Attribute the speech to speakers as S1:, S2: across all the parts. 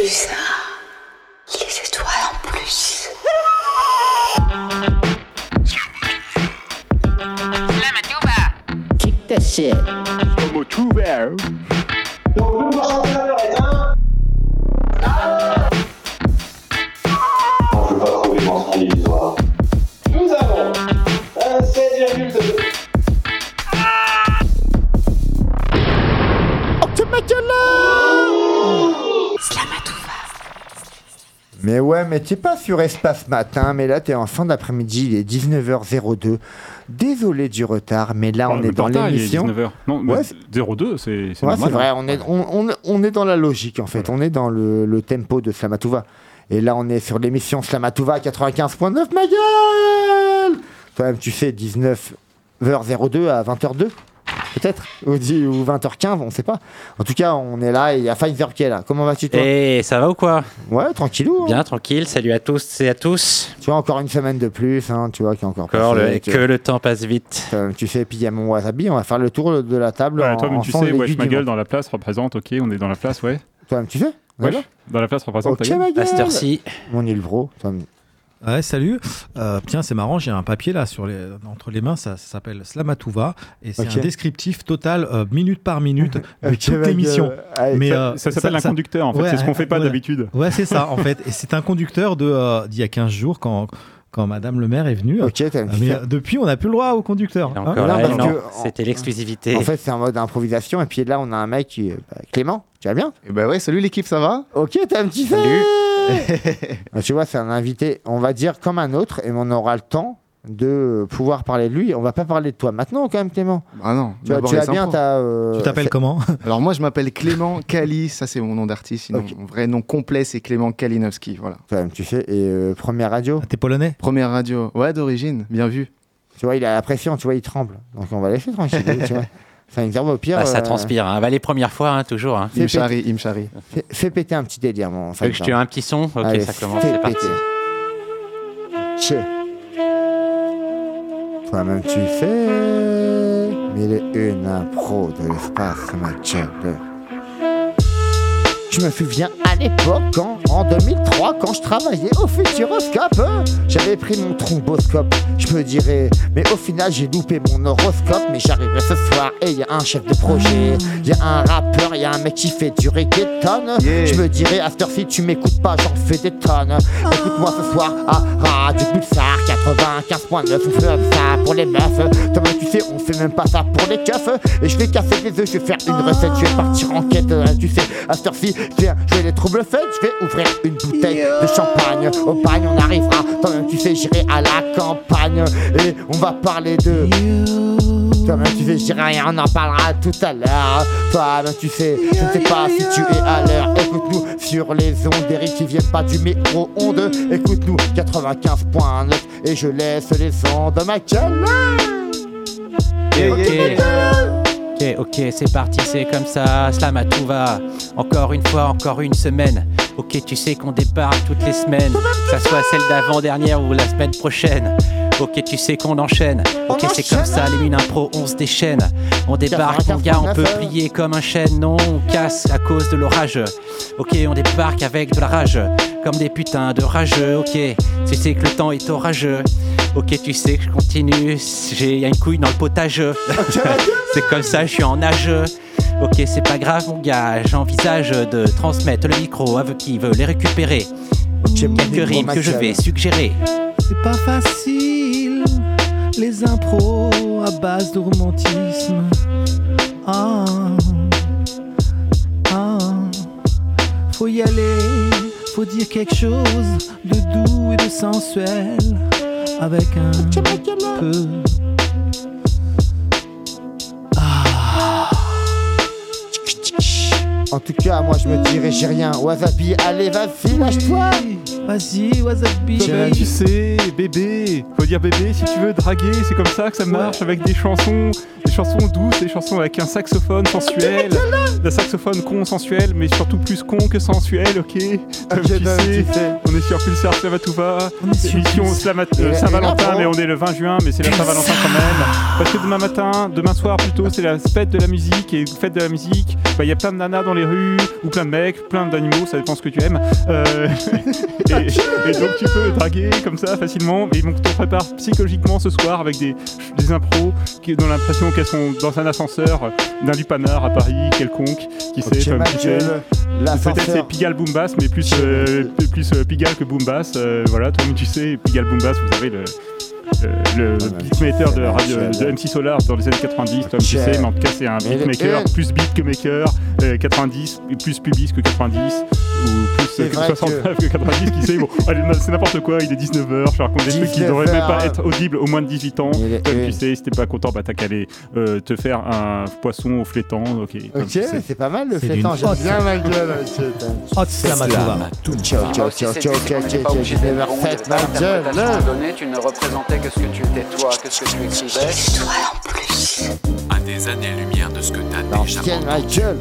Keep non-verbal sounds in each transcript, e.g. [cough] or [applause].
S1: plus Les étoiles en plus.
S2: Kick that shit.
S3: Mais ouais, mais t'es pas sur Espace Matin, mais là t'es en fin d'après-midi, il est 19h02. Désolé du retard, mais là on
S4: Oh,
S3: est dans l'émission.
S4: 19h. Non,
S3: Ouais,
S4: bah,
S3: c'est-
S4: 02, c'est c'est
S3: Ouais,
S4: normal.
S3: c'est vrai,
S4: hein.
S3: on est, on, on- on est dans la logique en fait, on est dans le, le tempo de Slamatouva. Et là on est sur l'émission Slamatouva 95.9, ma gueule Toi-même tu sais, 19h02 à 20h02 Peut-être ou, dix- ou 20h15, on sait pas. En tout cas, on est là et il y a Pfizer qui est là. Comment vas-tu toi?
S5: Et ça va ou quoi?
S3: Ouais, tranquillou. hein.
S5: Bien, tranquille. Salut à tous et à tous.
S3: Tu vois, encore une semaine de plus, hein, tu vois, qui est encore
S5: Encore
S3: passé,
S5: le-
S3: tu
S5: que
S3: vois.
S5: le temps passe vite.
S3: Euh, tu sais, puis il y a mon wasabi, on va faire le tour de la table.
S4: Ouais,
S3: en,
S4: toi, même tu sais, wesh, ma gueule dans la place représente, ok, on est dans la place, ouais.
S3: Toi-même, tu sais
S4: Wesh, dans la place représente
S3: Ok, ma gueule.
S5: À cette heure-ci,
S3: Mon île bro. toi-même.
S6: Ouais, salut. Euh, tiens, c'est marrant, j'ai un papier là sur les, entre les mains, ça, ça s'appelle Slamatouva et c'est un descriptif total, euh, minute par minute, [laughs] de toute l'émission.
S3: Allez,
S6: Mais
S4: Ça,
S6: euh,
S4: ça s'appelle un conducteur, en fait.
S6: ouais,
S4: c'est ce qu'on fait pas
S6: ouais.
S4: d'habitude.
S6: Ouais, c'est ça en [laughs] fait. Et c'est un conducteur de euh, d'il y a 15 jours quand, quand Madame le maire est venue.
S3: Ok,
S6: Euh, mais euh, depuis, on n'a plus le droit au conducteur.
S5: et
S6: hein.
S5: encore
S3: non,
S5: là,
S3: parce
S5: non,
S3: que-
S5: c'était l'exclusivité.
S3: En fait, c'est en mode improvisation. Et puis là, on a un mec qui est bah, Clément. Tu vas bien?
S7: Et bah ouais, salut l'équipe, ça va?
S3: Ok, t'as un petit fait
S5: Salut.
S3: Ah, [laughs] Tu vois, c'est un invité, on va dire comme un autre, et on aura le temps de pouvoir parler de lui. On va pas parler de toi maintenant, quand même, Clément.
S7: Ah non,
S3: Tu, vas bien, t'as. euh,
S6: Tu t'appelles comment [laughs]
S7: Alors moi je m'appelle Clément Kali, ça c'est mon nom d'artiste, sinon mon vrai nom complet c'est Clément Kalinowski, voilà.
S3: Tu sais. Et euh, première radio,
S6: T'es polonais
S7: Première radio, ouais d'origine, bien vu.
S3: tu vois, il a la pression, tu vois, il tremble. Donc on va laisser tranquille, tu vois. [laughs] Enfin, une au pire.
S5: Ah, ça
S3: euh,
S5: transpire. Hein. Bah, les premières fois, hein, toujours. Hein.
S7: Il me
S3: Fais
S7: charrie, il me charrie.
S3: Fais, fais péter un petit délire, mon
S5: veux que je tue un petit son Ok,
S3: Allez,
S5: ça commence,
S3: fais
S5: c'est parti.
S3: péter. Toi-même tu sais, mille et une impro de l'espace, ma. Je me souviens à l'époque, quand, en 2003, quand je travaillais au Futuroscope, j'avais pris mon tromboscope. Je me dirais, mais au final j'ai loupé mon horoscope. Mais j'arriverai ce soir et y a un chef de projet, y a un rappeur, y a un mec qui fait du reggaeton.
S7: Yeah.
S3: Je me dirais, à cette heure-ci, tu m'écoutes pas, j'en fais des tonnes. Écoute-moi ce soir à Radio Pulsar 95.9, on fait ça pour les meufs. Toi, tu sais, on fait même pas ça pour les keufs. Et je vais casser les œufs, je vais faire une recette, je vais partir en quête. euh, Tu sais, à cette heure-ci, viens, je vais les troubles faits, je vais ouvrir une bouteille de champagne. Au bagne, on arrivera. Toi-même, tu sais, j'irai à la campagne. Et on va parler de. Toi-même, tu sais, je dirai rien, on en parlera tout à l'heure. Toi-même, tu sais, je ne sais pas si tu es à l'heure. Écoute-nous sur les ondes, des qui viennent pas du micro-ondes. Écoute-nous 95.9 et je laisse les ondes de ma gueule.
S5: Ok, ok, c'est parti, c'est comme ça, slam à tout va. Encore une fois, encore une semaine. Ok, tu sais qu'on débarque toutes les semaines, que ça soit celle d'avant-dernière ou la semaine prochaine. Ok, tu sais qu'on enchaîne. Ok, c'est comme ça, les mines impro, on se déchaîne. On débarque, mon gars, on peut plier comme un chêne. Non, on casse à cause de l'orage. Ok, on débarque avec de la rage, comme des putains de rageux. Ok, tu sais que le temps est orageux. Ok, tu sais que je continue, j'ai y a une couille dans le potage. [laughs] c'est comme ça, je suis en nage. Ok, c'est pas grave, mon gars, j'envisage de transmettre le micro à ceux qui veulent les récupérer. Quelques rimes que je vais suggérer.
S6: C'est pas facile, les impros à base de romantisme. Ah, ah, faut y aller, faut dire quelque chose de doux et de sensuel, avec un peu.
S3: En tout cas, moi je me dirais, j'ai rien. Wasabi, allez, vas-y, lâche-toi.
S6: Vas-y, wasabi.
S4: Tiens, tu sais, bébé, faut dire bébé si tu veux draguer, c'est comme ça que ça marche avec des chansons. Des chansons douces, des chansons avec un saxophone sensuel, [laughs] un saxophone con sensuel, mais surtout plus con que sensuel, ok? Comme
S3: Ok,
S4: tu
S3: bah,
S4: sais,
S3: tu sais.
S4: on est sur Pulsar émission
S6: Pulsar.
S4: Slama-
S3: Et
S4: euh, Saint-Valentin, mais on est le 20 juin, mais c'est la Saint-Valentin quand même. Parce que demain matin, demain soir plutôt, c'est la fête de la musique, et fête de la musique, bah, il y a plein de nanas dans les rues, ou plein de mecs, plein d'animaux, ça dépend ce que tu aimes. Euh, [laughs] et, et donc tu peux draguer comme ça facilement, et donc on prépare psychologiquement ce soir avec des, des impros qui donnent l'impression qu'elles sont dans un ascenseur d'un lupanar à Paris quelconque, qui sait,
S3: Ok,
S4: comme
S3: ma
S4: tu sais.
S3: gueule,
S4: Peut-être c'est. Pigalle Boom Bass, mais plus, euh, plus euh, Pigalle que Boom Bass. euh, voilà, toi tu sais, Pigalle Boom Bass, vous savez, le, euh, le
S3: Ah, bah,
S4: beatmaker de, radio, de MC Solar dans les années 90, toi tu sais, mais en tout cas c'est un beatmaker, plus beat que maker, euh, 90, et plus pubis que 90, ou plus
S3: C'est
S4: euh,
S3: vrai
S4: 69 que... 90, qui sait, bon, allez, c'est n'importe quoi, il est 19h, je raconte des trucs qui
S3: 19
S4: devraient même pas être audibles au moins de 18 ans.
S3: Est-
S4: Comme tu sais, si t'es pas content, bah t'as qu'à aller euh, te faire un poisson au flétan, ok.
S3: Ok,
S4: tu sais.
S3: c'est pas mal le
S6: C'est
S3: flétan, j'aime bien ma gueule.
S6: Hot Slamatouva.
S3: Ciao, ciao, ciao, ciao,
S2: tu ne représentais que ce que tu étais toi, que ce que tu écrivais.
S1: Toi en plus.
S8: à des années-lumière de ce que t'as déjà
S3: L'ancienne ma
S8: entendu.
S3: gueule.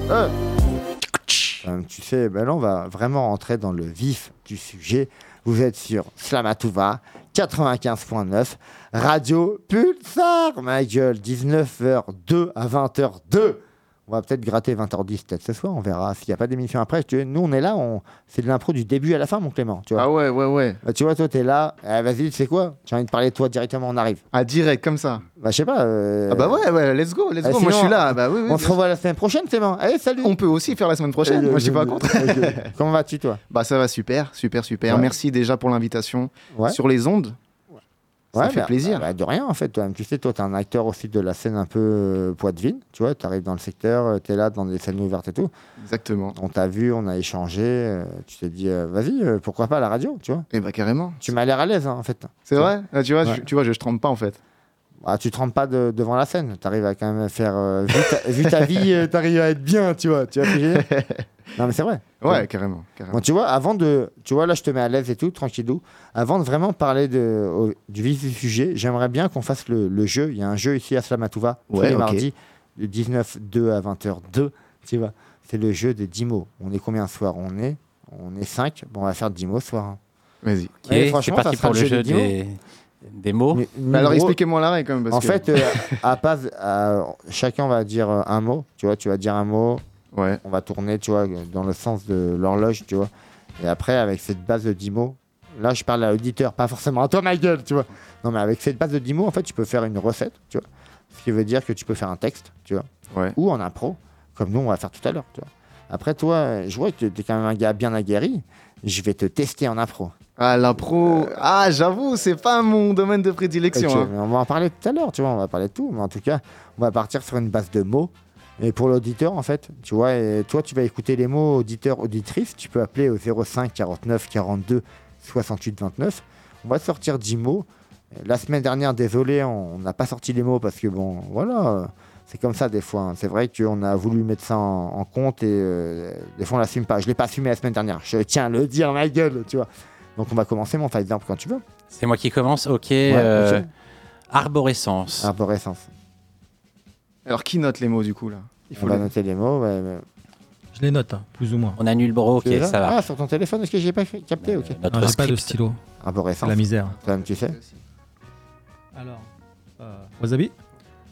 S3: Comme tu sais, ben là, on va vraiment rentrer dans le vif du sujet. Vous êtes sur Slamatouva 95.9, Radio Pulsar, ma gueule, 19h02 à 20h02. On va peut-être gratter 20h10 peut-être ce soir, on verra s'il n'y a pas d'émission après. Tu- Nous, on est là, on... c'est de l'impro du début à la fin, mon Clément. Tu vois,
S7: Ah ouais, ouais, ouais.
S3: Bah, tu vois toi, t'es là, Eh, vas-y, tu sais quoi? J'ai envie de parler de toi directement, on arrive.
S7: Ah, direct, comme ça.
S3: Bah, je sais pas. euh,
S7: Ah bah ouais, ouais, let's go, let's
S3: euh,
S7: go. Moi, je suis là. Bah oui, oui.
S3: On se revoit la semaine prochaine, Clément. Allez, salut
S7: On peut aussi faire la semaine prochaine. Moi, je suis pas contre.
S3: Ok. Comment vas-tu, toi?
S7: Bah ça va super, super, super.
S3: Ouais.
S7: Merci déjà pour l'invitation
S3: Ouais.
S7: sur les ondes. Ça
S3: Ouais,
S7: fait
S3: bah,
S7: plaisir.
S3: bah, de rien, en fait. Toi, tu sais, toi, t'es un acteur aussi de la scène un peu euh, Poitevine. Tu vois, t'arrives dans le secteur, euh, t'es là dans des scènes ouvertes et tout.
S7: Exactement.
S3: On t'a vu, on a échangé. euh, tu t'es dit, euh, vas-y, pourquoi pas à la radio, tu vois
S7: Et bah carrément.
S3: Tu m'as l'air à l'aise, hein, en fait.
S7: C'est vrai? Ah, Tu vois,
S3: Ouais.
S7: je, tu vois, je, je trempe pas en fait.
S3: Bah, tu te rends pas de- devant la scène. T'arrives à quand même faire. euh, vu, ta, vu ta vie, euh, [laughs] t'arrives à être bien, tu vois. Tu vois [laughs] Non, mais c'est vrai.
S7: Ouais, carrément, carrément.
S3: Bon, tu vois, avant de. Tu vois, là, je te mets à l'aise et tout, tranquillou. Avant de vraiment parler de, au- du vif du sujet, j'aimerais bien qu'on fasse le, le jeu. Il y a un jeu ici à Slamatouva, tous
S7: Ouais,
S3: les
S7: ok.
S3: mardis, de 19h02 à 20h02. Tu vois, c'est le jeu des 10 mots. On est combien ce soir? On est on est 5. Bon, on va faire 10 mots ce soir. hein.
S7: Vas-y.
S5: Ok,
S3: Ouais,
S5: c'est
S3: franchement,
S5: parti
S3: ça sera
S5: pour
S3: le
S5: le
S3: jeu
S5: jeu
S3: des
S5: des, des mots.
S3: Mais-
S7: Mais alors, expliquez-moi la règle quand même. Parce
S3: En
S7: que...
S3: fait, euh, [laughs] à pas, à- chacun va dire euh, un mot. Tu vois, tu vas dire un mot,
S7: Ouais.
S3: on va tourner, tu vois, dans le sens de l'horloge, tu vois. Et après, avec cette base de 10 mots, là, je parle à l'auditeur, pas forcément à toi, ma gueule, tu vois. Non, mais avec cette base de 10 mots, en fait, tu peux faire une recette, tu vois. Ce qui veut dire que tu peux faire un texte, tu vois.
S7: Ouais.
S3: Ou en impro, comme nous, on va faire tout à l'heure, tu vois. Après, toi, je vois que tu es quand même un gars bien aguerri. Je vais te tester en impro.
S7: Ah, l'impro. Ah, j'avoue, c'est pas mon domaine de prédilection. Hein.
S3: on va en parler tout à l'heure, tu vois, on va parler de tout. Mais en tout cas, on va partir sur une base de mots. Et pour l'auditeur, en fait, tu vois, et toi, tu vas écouter les mots auditeur, auditrice. Tu peux appeler au 05 49 42 68 29. On va sortir 10 mots. La semaine dernière, désolé, on n'a pas sorti les mots parce que, bon, voilà, euh, c'est comme ça des fois. hein. C'est vrai qu'on a voulu mettre ça en, en compte et euh, des fois, on l'assume pas. Je l'ai pas assumé la semaine dernière. Je tiens à le dire, ma gueule, tu vois. Donc, on va commencer, mon exemple, quand tu veux.
S5: C'est moi qui commence. Ok.
S3: Ouais,
S5: euh. Arborescence.
S3: Arborescence.
S7: Alors, qui note les mots du coup là? Il
S3: On
S7: faut
S3: va
S7: les-
S3: noter les mots. ouais, ouais.
S6: Je les note, hein, plus ou moins.
S5: On annule bro. Ok, ça va.
S3: Ah, sur ton téléphone, est-ce que j'ai pas capté Ok.
S5: Euh,
S6: Non, j'ai pas de stylo.
S3: Arborescence.
S6: la misère.
S3: Toi-même, tu sais.
S6: Alors, euh, Wasabi?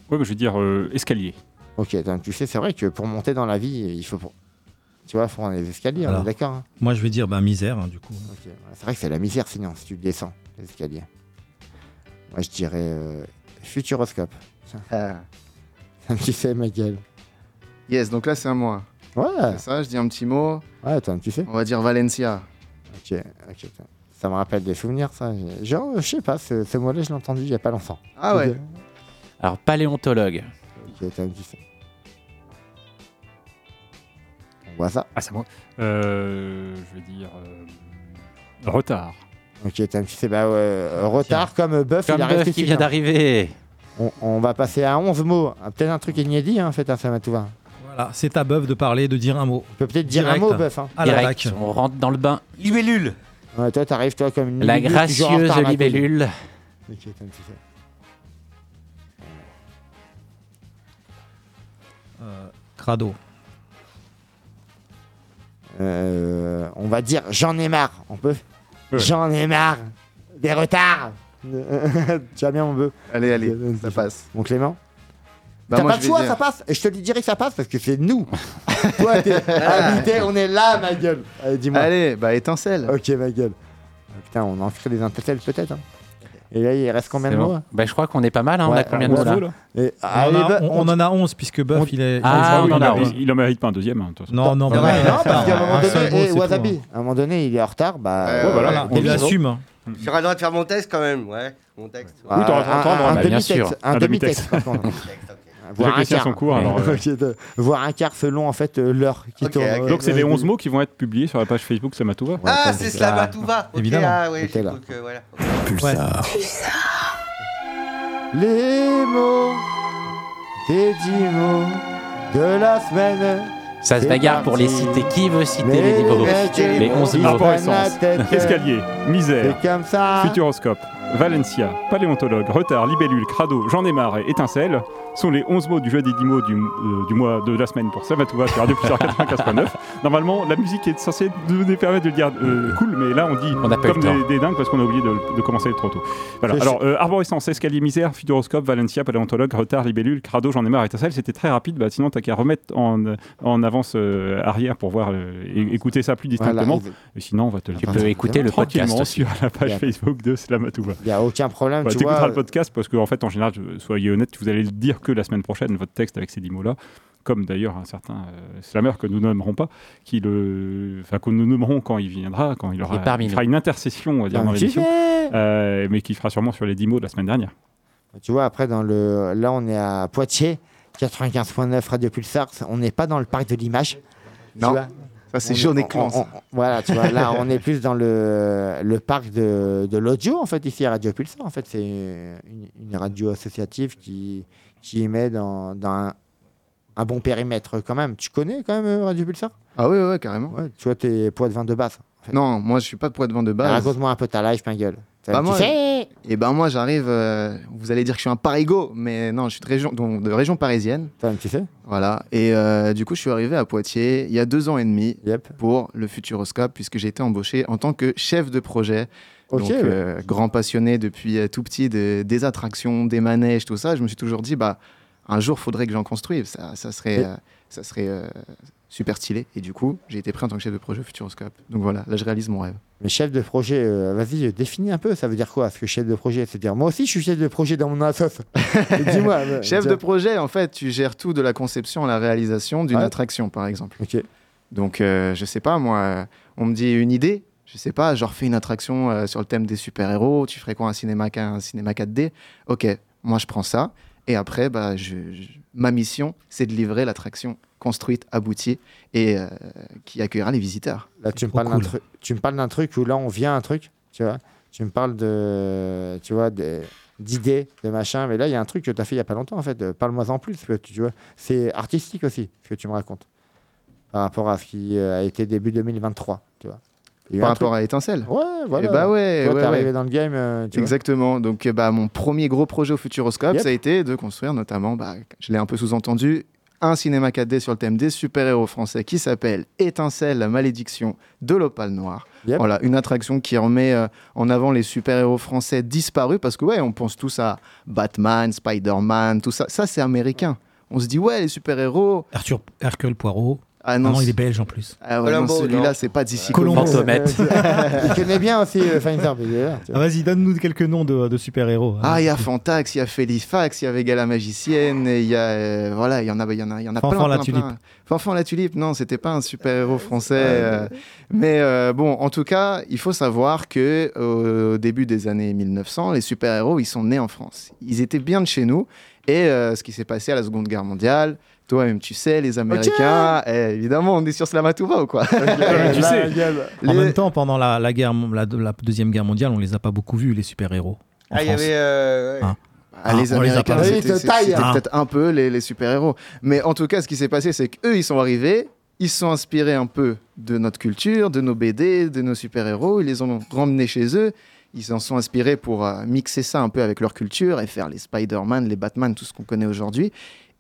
S4: Ouais, bah, je veux dire euh, escalier.
S3: Ok, tu sais, c'est vrai que pour monter dans la vie, il faut. Tu vois, faut prendre les escaliers, on est d'accord hein
S6: Moi, je vais dire bah, misère, hein, du coup.
S3: Ok, C'est vrai que c'est la misère sinon, si tu descends les escaliers. Moi, je dirais euh, Futuroscope.
S7: Ah.
S3: tu sais, ma gueule.
S7: Yes, donc là, c'est à moi.
S3: Ouais,
S7: C'est ça, je dis un petit mot.
S3: ouais, toi, tu sais.
S7: On va dire Valencia.
S3: Ok, ok. Ça me rappelle des souvenirs, ça. Genre, je sais pas, ce, ce mot-là, je l'ai entendu il y a pas longtemps.
S7: Ah ouais.
S5: Alors paléontologue.
S3: Ok, toi, tu sais. On voit ça.
S4: Ah, c'est moi. Euh, je vais dire euh, retard.
S3: Ok, toi, tu sais, bah, ouais, euh, retard comme bœuf,
S5: Comme
S3: il arrive
S5: bœuf
S3: tout de
S5: qui
S3: suite,
S5: vient
S3: hein.
S5: d'arriver.
S3: On, on va passer à 11 mots. Ah, Peut-être un truc inédit, hein, en fait, hein, ça m'a tout va.
S6: Voilà, c'est ta bœuf de parler, de dire un mot.
S3: Tu peux peut-être dire
S6: Direct.
S3: un mot, bœuf. Hein.
S6: À la
S5: Direct. On rentre dans le bain. Libellule.
S3: Ouais, toi, t'arrives, toi, comme une.
S5: La
S3: libellule, toujours en
S5: gracieuse
S3: retard, ma
S5: libellule.
S3: Ok, toi, tu sais.
S6: Crado.
S3: Euh, on va dire j'en ai marre. On peut
S4: Ouais.
S3: J'en ai marre des retards. [laughs] tu vas bien, mon bœuf
S7: Allez, allez, ça passe.
S3: Mon Clément
S7: Bah,
S3: T'as pas
S7: vais
S3: choix,
S7: dire-
S3: ça passe. Et je te le dirai que ça passe parce que c'est nous. [laughs] Toi, t'es invité, on est là, ma gueule. Allez, dis-moi.
S7: Allez, bah étincelle.
S3: Ok, ma gueule. Ah, Putain, on en ferait des intercelles peut-être. hein. Et là, il reste combien de
S5: bon.
S3: mots hein
S5: Bah, je crois qu'on est pas mal. hein, on a combien de
S3: on
S5: mots
S3: a
S5: là
S6: on, en a,
S3: bah,
S6: on- on en a 11 puisque Buff
S3: on-
S6: il est.
S5: Ah, en
S4: il,
S5: a
S4: en- il, mérite pas un deuxième. hein.
S6: Non, non,
S3: Non,
S6: bah
S3: non, parce qu'à un moment donné, Wasabi, à un moment donné, il est en retard. Bah,
S9: Ouais, ouais,
S4: voilà.
S6: Voilà,
S4: on
S6: il
S4: dit-
S6: assume.
S9: J'aurai le droit de faire mon texte quand même, ouais. Mon texte.
S3: bah,
S4: Oui, t'auras le droit,
S3: un- un
S5: bah,
S3: demi-texte. Un
S4: Un
S3: demi-texte, par contre. [laughs]
S4: Déjà
S3: un quart.
S4: son cours, alors. euh, [laughs]
S3: un quart selon en fait euh, l'heure qui
S9: Ok,
S3: tourne.
S4: Donc, c'est les
S3: Ouais,
S4: 11 mots qui vont être publiés sur la page Facebook Samatouva.
S9: Ah,
S3: ça,
S9: c'est
S3: c'est
S9: Slama
S5: ça.
S9: Touva. Ok,
S6: Évidemment.
S9: Ah,
S3: là.
S9: voilà.
S6: Ouais.
S3: Les mots des dix mots de la semaine.
S5: Ça se bagarre pour les citer. Qui veut citer
S3: Mais
S5: les mots Les 11
S3: ils
S5: mots.
S4: Escalier, misère. Futuroscope, Valencia, Paléontologue, Retard, Libellule, Crado, J'en ai marre et Étincelle sont les 11 mots du jeu des 10 mots du, euh, du mois de la semaine pour Savatouva sur Radio Pulsar 95.9. [laughs] Normalement, la musique est censée nous permettre de le dire euh, cool, mais là on dit
S5: On
S4: comme des, des dingues parce qu'on a oublié de, de commencer trop tôt. Voilà. Alors, euh, Arborescence, Escalier, Misère, Futuroscope, Valencia, Paléontologue, Retard, Libellule, Crado, J'en ai marre et Étincelle, c'était très rapide. Bah, sinon, t'as qu'à remettre en, en avance arrière pour voir écouter ça plus
S3: Voilà,
S4: distinctement. Et sinon, on va te le
S5: Tu peux écouter le podcast
S4: sur la page. Facebook de Slamatouva.
S3: Il n'y a aucun problème.
S4: Bah,
S3: tu
S4: T'écouteras
S3: vois,
S4: le podcast parce qu'en fait, en général, soyez honnête, vous allez le dire que la semaine prochaine, votre texte avec ces 10 mots-là, comme d'ailleurs un certain euh, slammer que nous nommerons pas, qui le, enfin que nous nommerons quand il viendra, quand il aura,
S5: Il
S4: fera une intercession, on va dire, dans l'émission, euh, mais qui fera sûrement sur les 10 mots de la semaine dernière.
S3: Tu vois, après, dans le... là, on est à Poitiers, 95.9 Radio Pulsar. On n'est pas dans le parc de l'image. Tu
S7: Non. C'est jaune et clan.
S3: Voilà, tu vois, là, on est plus dans le, le parc de, de l'audio, en fait, ici à Radio Pulsar. En fait, c'est une, une radio associative qui, qui émet dans, dans un, un bon périmètre quand même. Tu connais quand même Radio Pulsar?
S7: Ah oui, ouais, carrément.
S3: Ouais, tu vois, t'es poids de vin de basse.
S7: Non, moi, je suis pas de poids de vent de base.
S3: Raconte-moi un peu ta life, ma gueule.
S7: Bah, moi, Et ben moi, j'arrive. euh, vous allez dire que je suis un parigo, mais non, je suis de région, donc, de région parisienne.
S3: Toi, tu sais
S7: Voilà. Et euh, du coup, je suis arrivé à Poitiers il y a deux ans et demi
S3: Yep.
S7: pour le Futuroscope, puisque j'ai été embauché en tant que chef de projet. Donc,
S3: ouais.
S7: euh, grand passionné depuis tout petit de- des attractions, des manèges, tout ça. Je me suis toujours dit, bah, un jour, faudrait que j'en construive. Ça, ça serait,
S3: Et-
S7: euh, ça serait euh, super stylé. Et du coup, j'ai été pris en tant que chef de projet au Futuroscope. Donc voilà, là, je réalise mon rêve.
S3: Mais chef de projet, euh, vas-y, euh, définis un peu, ça veut dire quoi Ce que chef de projet, c'est dire moi aussi je suis chef de projet dans mon assoce. [laughs] Dis-moi. euh,
S7: Chef de projet, en fait, tu gères tout de la conception à la réalisation d'une
S3: Ouais.
S7: attraction, par exemple.
S3: Ok.
S7: Donc, euh, je sais pas, moi, on me dit une idée, je sais pas, genre fais une attraction euh, sur le thème des super-héros, tu ferais quoi un cinéma, un cinéma 4D Ok, moi je prends ça, et après, bah, je, je- ma mission, c'est de livrer l'attraction construite, aboutie, et euh, qui accueillera les visiteurs.
S3: Là, tu me, parles d'un
S6: cool.
S3: truc, tu me parles d'un truc où là, on vient à un truc, tu vois. Tu me parles de, tu vois, de- d'idées, de machin. Mais là, il y a un truc que tu as fait il y a pas longtemps, en fait. Parle-moi en plus, parce que tu vois. C'est artistique aussi, ce que tu me racontes. Par rapport à ce qui euh, a été début 2023, tu vois.
S7: Par
S3: un
S7: rapport
S3: truc-
S7: à Étincelle
S3: Ouais, voilà.
S7: Eh bah ouais,
S3: Toi,
S7: ouais,
S3: t'es
S7: ouais.
S3: arrivé dans le game, euh, tu vois.
S7: Exactement. Donc, euh, bah, mon premier gros projet au Futuroscope,
S3: Yep.
S7: ça a été de construire notamment, bah, je l'ai un peu sous-entendu, un cinéma 4D sur le thème des super-héros français qui s'appelle Étincelle, la malédiction de l'opale noire.
S3: Yep.
S7: Voilà, une attraction qui remet euh, en avant les super-héros français disparus parce que, ouais, on pense tous à Batman, Spider-Man, tout ça. Ça, c'est américain. On se dit, ouais, les super-héros.
S6: Arthur, Hercule Poirot.
S7: Ah non,
S6: non, il est belge en plus.
S7: ah ouais, celui-là, c'est pas d'ici.
S6: Colombo. [laughs]
S3: Il connaît bien aussi euh,
S6: Ah. Vas-y, donne-nous quelques noms de, de super-héros. hein.
S7: Ah, il y a Fantax, il y a Félifax, il y a Vega la magicienne, et il y a euh, voilà, il y en a, il y en a, il y en a
S6: Fanfan
S7: plein,
S6: la
S7: plein,
S6: tulipe.
S7: plein. Fanfan la tulipe, non, c'était pas un super héros français, euh, mais euh, bon, en tout cas, il faut savoir que au début des années 1900, les super héros, ils sont nés en France. Ils étaient bien de chez nous, et euh, ce qui s'est passé à la Seconde Guerre mondiale. Toi-même, tu sais, les Américains, eh, évidemment, on est sur Slamatouva ou quoi? [laughs]
S4: Tu sais.
S6: En même temps, pendant la, la guerre, la, la deuxième guerre mondiale, on les a pas beaucoup vus les super-héros. en
S9: Ah, il y avait. euh, ouais.
S6: Ah.
S7: Ah, les
S6: on les a
S7: Américains, c'était
S6: Ah.
S7: peut-être un peu les, les super-héros. Mais en tout cas, ce qui s'est passé, c'est qu'eux, ils sont arrivés, ils se sont inspirés un peu de notre culture, de nos BD, de nos super-héros, ils les ont ramenés chez eux, ils s'en sont inspirés pour euh, mixer ça un peu avec leur culture et faire les Spider-Man, les Batman, tout ce qu'on connaît aujourd'hui.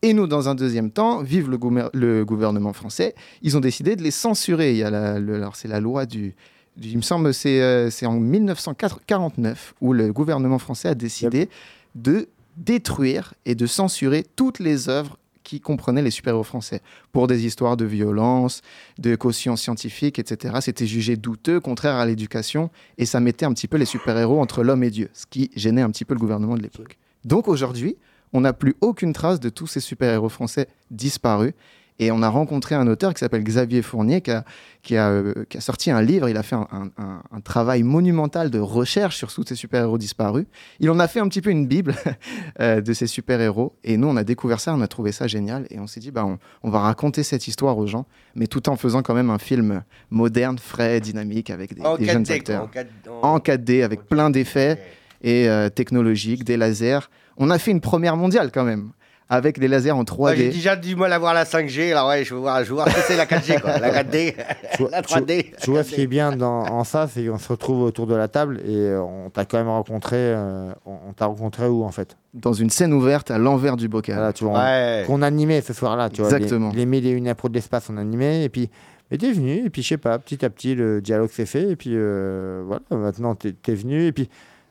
S7: Et nous, dans un deuxième temps, vive le, gouver- le gouvernement français, ils ont décidé de les censurer. Il y a la, le- alors c'est la loi du, du- il me semble, c'est euh, c'est en 1949 où le gouvernement français a décidé de détruire et de censurer toutes les œuvres qui comprenaient les super-héros français pour des histoires de violence, de quotient scientifique, etc. C'était jugé douteux, contraire à l'éducation, et ça mettait un petit peu les super-héros entre l'homme et Dieu, ce qui gênait un petit peu le gouvernement de l'époque. Donc aujourd'hui, on n'a plus aucune trace de tous ces super-héros français disparus. Et on a rencontré un auteur qui s'appelle Xavier Fournier, qui a, qui, a, euh, qui a sorti un livre. Il a fait un, un- un- un travail monumental de recherche sur tous ces super-héros disparus. Il en a fait un petit peu une bible [laughs] euh, de ces super-héros. Et nous, on a découvert ça, on a trouvé ça génial. Et on s'est dit, bah, on, on va raconter cette histoire aux gens, mais tout en faisant quand même un film moderne, frais, dynamique, avec des, jeunes
S9: 4D, quoi,
S7: acteurs.
S9: en 4D, en-
S7: En 4D, avec plein d'effets et euh, technologiques, des lasers. On a fait une première mondiale quand même, avec des lasers en 3D.
S9: Moi, J'ai déjà du mal à voir la 5G, alors ouais, je veux voir, je veux voir ce que c'est la 4G, quoi. La 4D, [laughs] la 3D.
S3: Tu vois, ce qui est bien dans, en ça, c'est qu'on se retrouve autour de la table et euh, on t'a quand même rencontré. euh, on t'a rencontré où en fait?
S7: Dans une scène ouverte à l'envers du bocal.
S3: Voilà, tu vois, on-
S9: Ouais.
S3: Qu'on animait ce soir-là. Tu vois,
S7: Exactement.
S3: les, les mille et une impros de l'espace, on animait. Et puis, mais t'es venu. Et puis, je sais pas, petit à petit, le dialogue s'est fait. Et puis, euh, voilà, maintenant, t'es es venu. Et puis,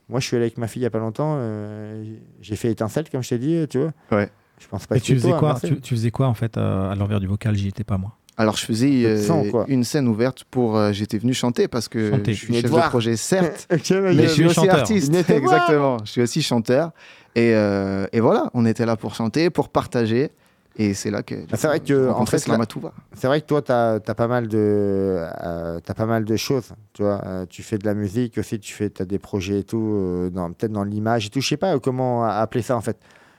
S3: moi, je suis allé avec ma fille il y a pas longtemps. euh, j'ai fait étincelle, comme je t'ai dit, tu vois.
S7: Ouais.
S3: Je pense pas
S6: Et
S3: que
S6: tu faisais
S3: toi,
S6: quoi
S3: Marcel.
S6: tu, tu faisais quoi en fait euh, à l'envers du bocal J'y étais pas moi?
S7: Alors, je faisais euh,
S3: quoi.
S7: une scène ouverte pour. euh, J'étais venu chanter parce que
S6: Chanter.
S7: je suis chef de projet, certes, [laughs] mais je suis aussi
S6: chanteur.
S7: artiste. Exactement. Je suis aussi chanteur. Et, euh, et voilà, on était là pour chanter, pour partager. Et c'est là que.
S3: Ah, c'est vrai que, en fait. C'est vrai que toi, tu as, pas mal de, euh, t'as pas mal de choses. Tu vois, Euh, tu fais de la musique aussi, tu fais, as des projets et tout, euh, peut-être dans l'image et tout. Je sais pas comment appeler ça en fait.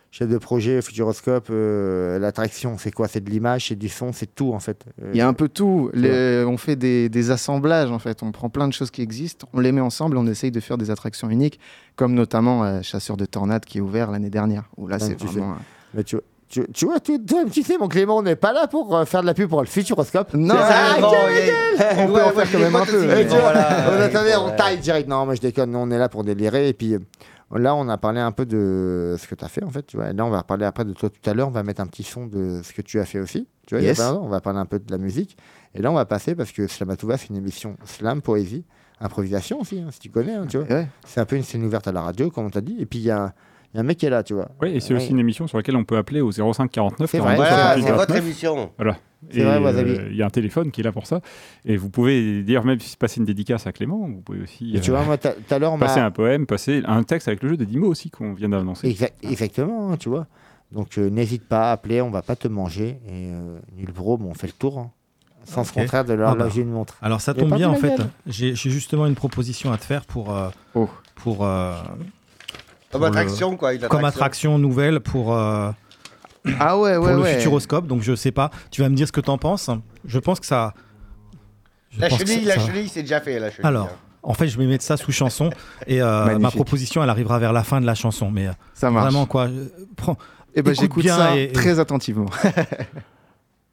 S3: Chef de projet, Futuroscope, euh, l'attraction, c'est quoi? C'est de l'image, c'est du son, c'est tout en fait. Euh,
S7: Il y a un peu tout. Les- on fait des, des assemblages en fait. On prend plein de choses qui existent, on les met ensemble, on essaye de faire des attractions uniques, comme notamment euh, Chasseur de Tornades qui est ouvert l'année dernière. Où là,
S3: Ah,
S7: c'est vraiment.
S3: Mais tu, tu, tu vois, tu, toi, tu sais, mon Clément, on n'est pas là pour euh, faire de la pub pour le Futuroscope.
S7: Non,
S9: Ah, bon, a-
S7: On peut
S9: Ouais,
S7: en faire quand même un peu.
S9: aussi, bon, voilà,
S3: on attendait, on taille direct. Non, moi je déconne, nous, on est là pour délirer. Et puis là, on a parlé un peu de ce que tu as fait en fait. Tu vois. Et là, on va parler après de toi tout à l'heure. On va mettre un petit son de ce que tu as fait aussi. Tu vois,
S7: Yes.
S3: on va parler un peu de la musique. Et là, on va passer parce que Slamatouva, c'est une émission slam, poésie, improvisation aussi, hein, si tu connais. hein, tu vois.
S7: Ouais.
S3: C'est un peu une scène ouverte à la radio, comme on t'a dit. Et puis il y a, il y a un mec qui est là, tu vois.
S4: Oui, et c'est
S3: Ouais.
S4: aussi une émission sur laquelle on peut appeler au 05 49
S3: C'est vrai,
S4: 42
S9: Voilà,
S4: 48
S9: c'est votre
S4: 49.
S9: émission.
S3: C'est
S4: Et,
S3: vrai, Wasabi.
S4: euh, Il y a un téléphone qui est là pour ça. Et vous pouvez dire, même si passer une dédicace à Clément, vous pouvez aussi
S3: Et tu
S4: euh,
S3: vois, moi, tout à l'heure, on
S4: passer un poème, passer un texte avec le jeu de 10 mots aussi qu'on vient d'annoncer.
S3: Exact- exactement, hein, tu vois. Donc euh, n'hésite pas à appeler, on va pas te manger. Et euh, nul bro, bon, on fait le tour. hein. Sans
S6: Ok.
S3: ce contraire de leur
S6: Ah bah.
S3: une montre.
S6: Alors ça tombe bien en fait. J'ai j'ai justement une proposition à te faire pour euh,
S7: Oh.
S6: pour euh,
S9: Comme
S6: Pour le-
S9: attraction, quoi. une
S6: comme
S9: attraction.
S6: nouvelle pour euh,
S7: Ah ouais,
S6: pour
S7: ouais,
S6: le
S7: ouais.
S6: Futuroscope. Donc je sais pas. Tu vas me dire ce que t'en penses. Je pense que ça. je
S9: La chenille,
S6: ça-
S9: la
S6: ça-
S9: chenille, c'est déjà fait, la chenille.
S6: Alors, en fait, je vais mettre ça sous chanson [laughs] et euh, ma proposition, elle arrivera vers la fin de la chanson. Mais euh,
S7: Ça marche.
S6: vraiment quoi. euh, prends-
S7: Et ben
S6: écoute
S7: j'écoute ça
S6: et- et-
S7: très attentivement. [laughs]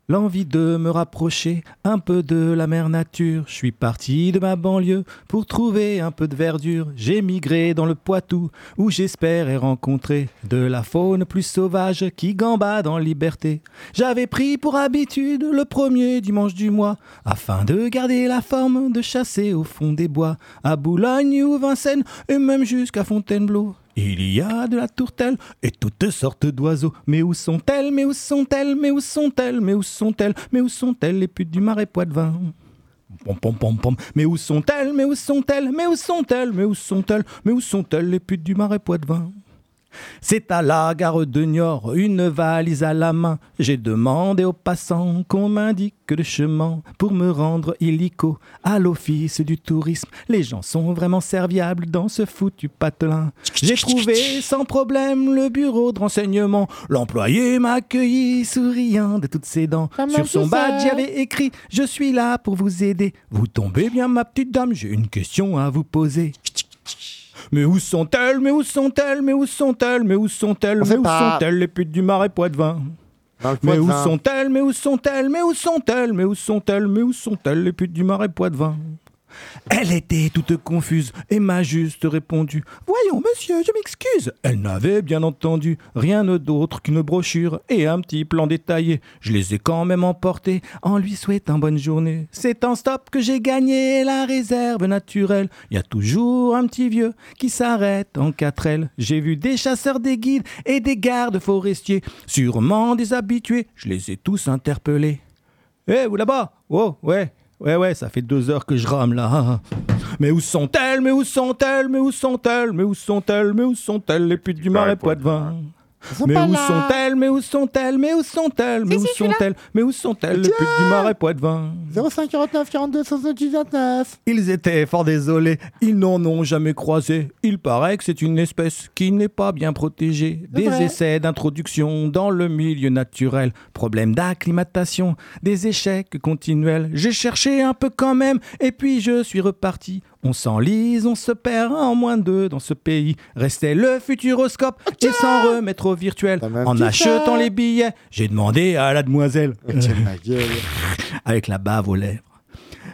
S6: L'envie de me rapprocher un peu de la mère nature. Je suis parti de ma banlieue pour trouver un peu de verdure. J'ai migré dans le Poitou où j'espérais rencontrer de la faune plus sauvage qui gambade en liberté. J'avais pris pour habitude le premier dimanche du mois afin de garder la forme de chasser au fond des bois à Boulogne ou Vincennes et même jusqu'à Fontainebleau. Il y a de la tourtelle et toutes sortes d'oiseaux. Mais où sont-elles Mais où sont-elles Mais où sont-elles Mais où sont-elles Mais où sont-elles les putes du marais Poitevin Pom, pom, pom, pom. Mais où sont-elles Mais où sont-elles Mais où sont-elles Mais où sont-elles Mais où sont-elles les putes du marais Poitevin c'est à la gare de Niort, une valise à la main. J'ai demandé aux passants qu'on m'indique le chemin pour me rendre illico à l'office du tourisme. Les gens sont vraiment serviables dans ce foutu patelin. J'ai trouvé sans problème le bureau de renseignement. L'employé m'a accueilli souriant de toutes ses dents. Sur son badge, il avait écrit Je suis là pour vous aider. Vous tombez bien, ma petite dame, j'ai une question à vous poser. Mais où sont-elles Mais où sont-elles Mais où sont-elles Mais où sont-elles
S3: On
S6: Mais où sont-elles les putes du marais Poitevin Mais où sont-elles Mais où sont-elles Mais où sont-elles Mais où sont-elles Mais où sont-elles les putes du marais Poitevin Elle était toute confuse et m'a juste répondu Voyons, monsieur, je m'excuse. Elle n'avait bien entendu rien d'autre qu'une brochure et un petit plan détaillé. Je les ai quand même emportés en lui souhaitant bonne journée. C'est en stop que j'ai gagné la réserve naturelle. Il y a toujours un petit vieux qui s'arrête en quatre ailes. J'ai vu des chasseurs, des guides et des gardes forestiers, sûrement des habitués. Je les ai tous interpellés. Eh, vous là-bas? Oh, ouais, ouais, ouais, ça fait deux heures que je rame là. Mais où sont-elles? Mais où sont-elles? Mais où sont-elles? Mais où sont-elles? Mais où sont-elles? Les putes du marais Poitevin mais où sont-elles Mais où sont-elles Mais où sont-elles Mais où sont-elles Mais où sont-elles Les putes du marais Poitevin
S3: 05 49 42 68 29.
S6: Ils étaient fort désolés, ils n'en ont jamais croisé. Il paraît que c'est une espèce qui n'est pas bien protégée. Des
S3: vrai.
S6: essais d'introduction dans le milieu naturel, problèmes d'acclimatation, des échecs continuels. J'ai cherché un peu quand même, et puis je suis reparti. On s'enlise, on se perd en moins de deux dans ce pays. Restait le futuroscope et s'en remettre au virtuel. En achetant les billets, j'ai demandé à la demoiselle. [laughs] Avec la bave aux lèvres.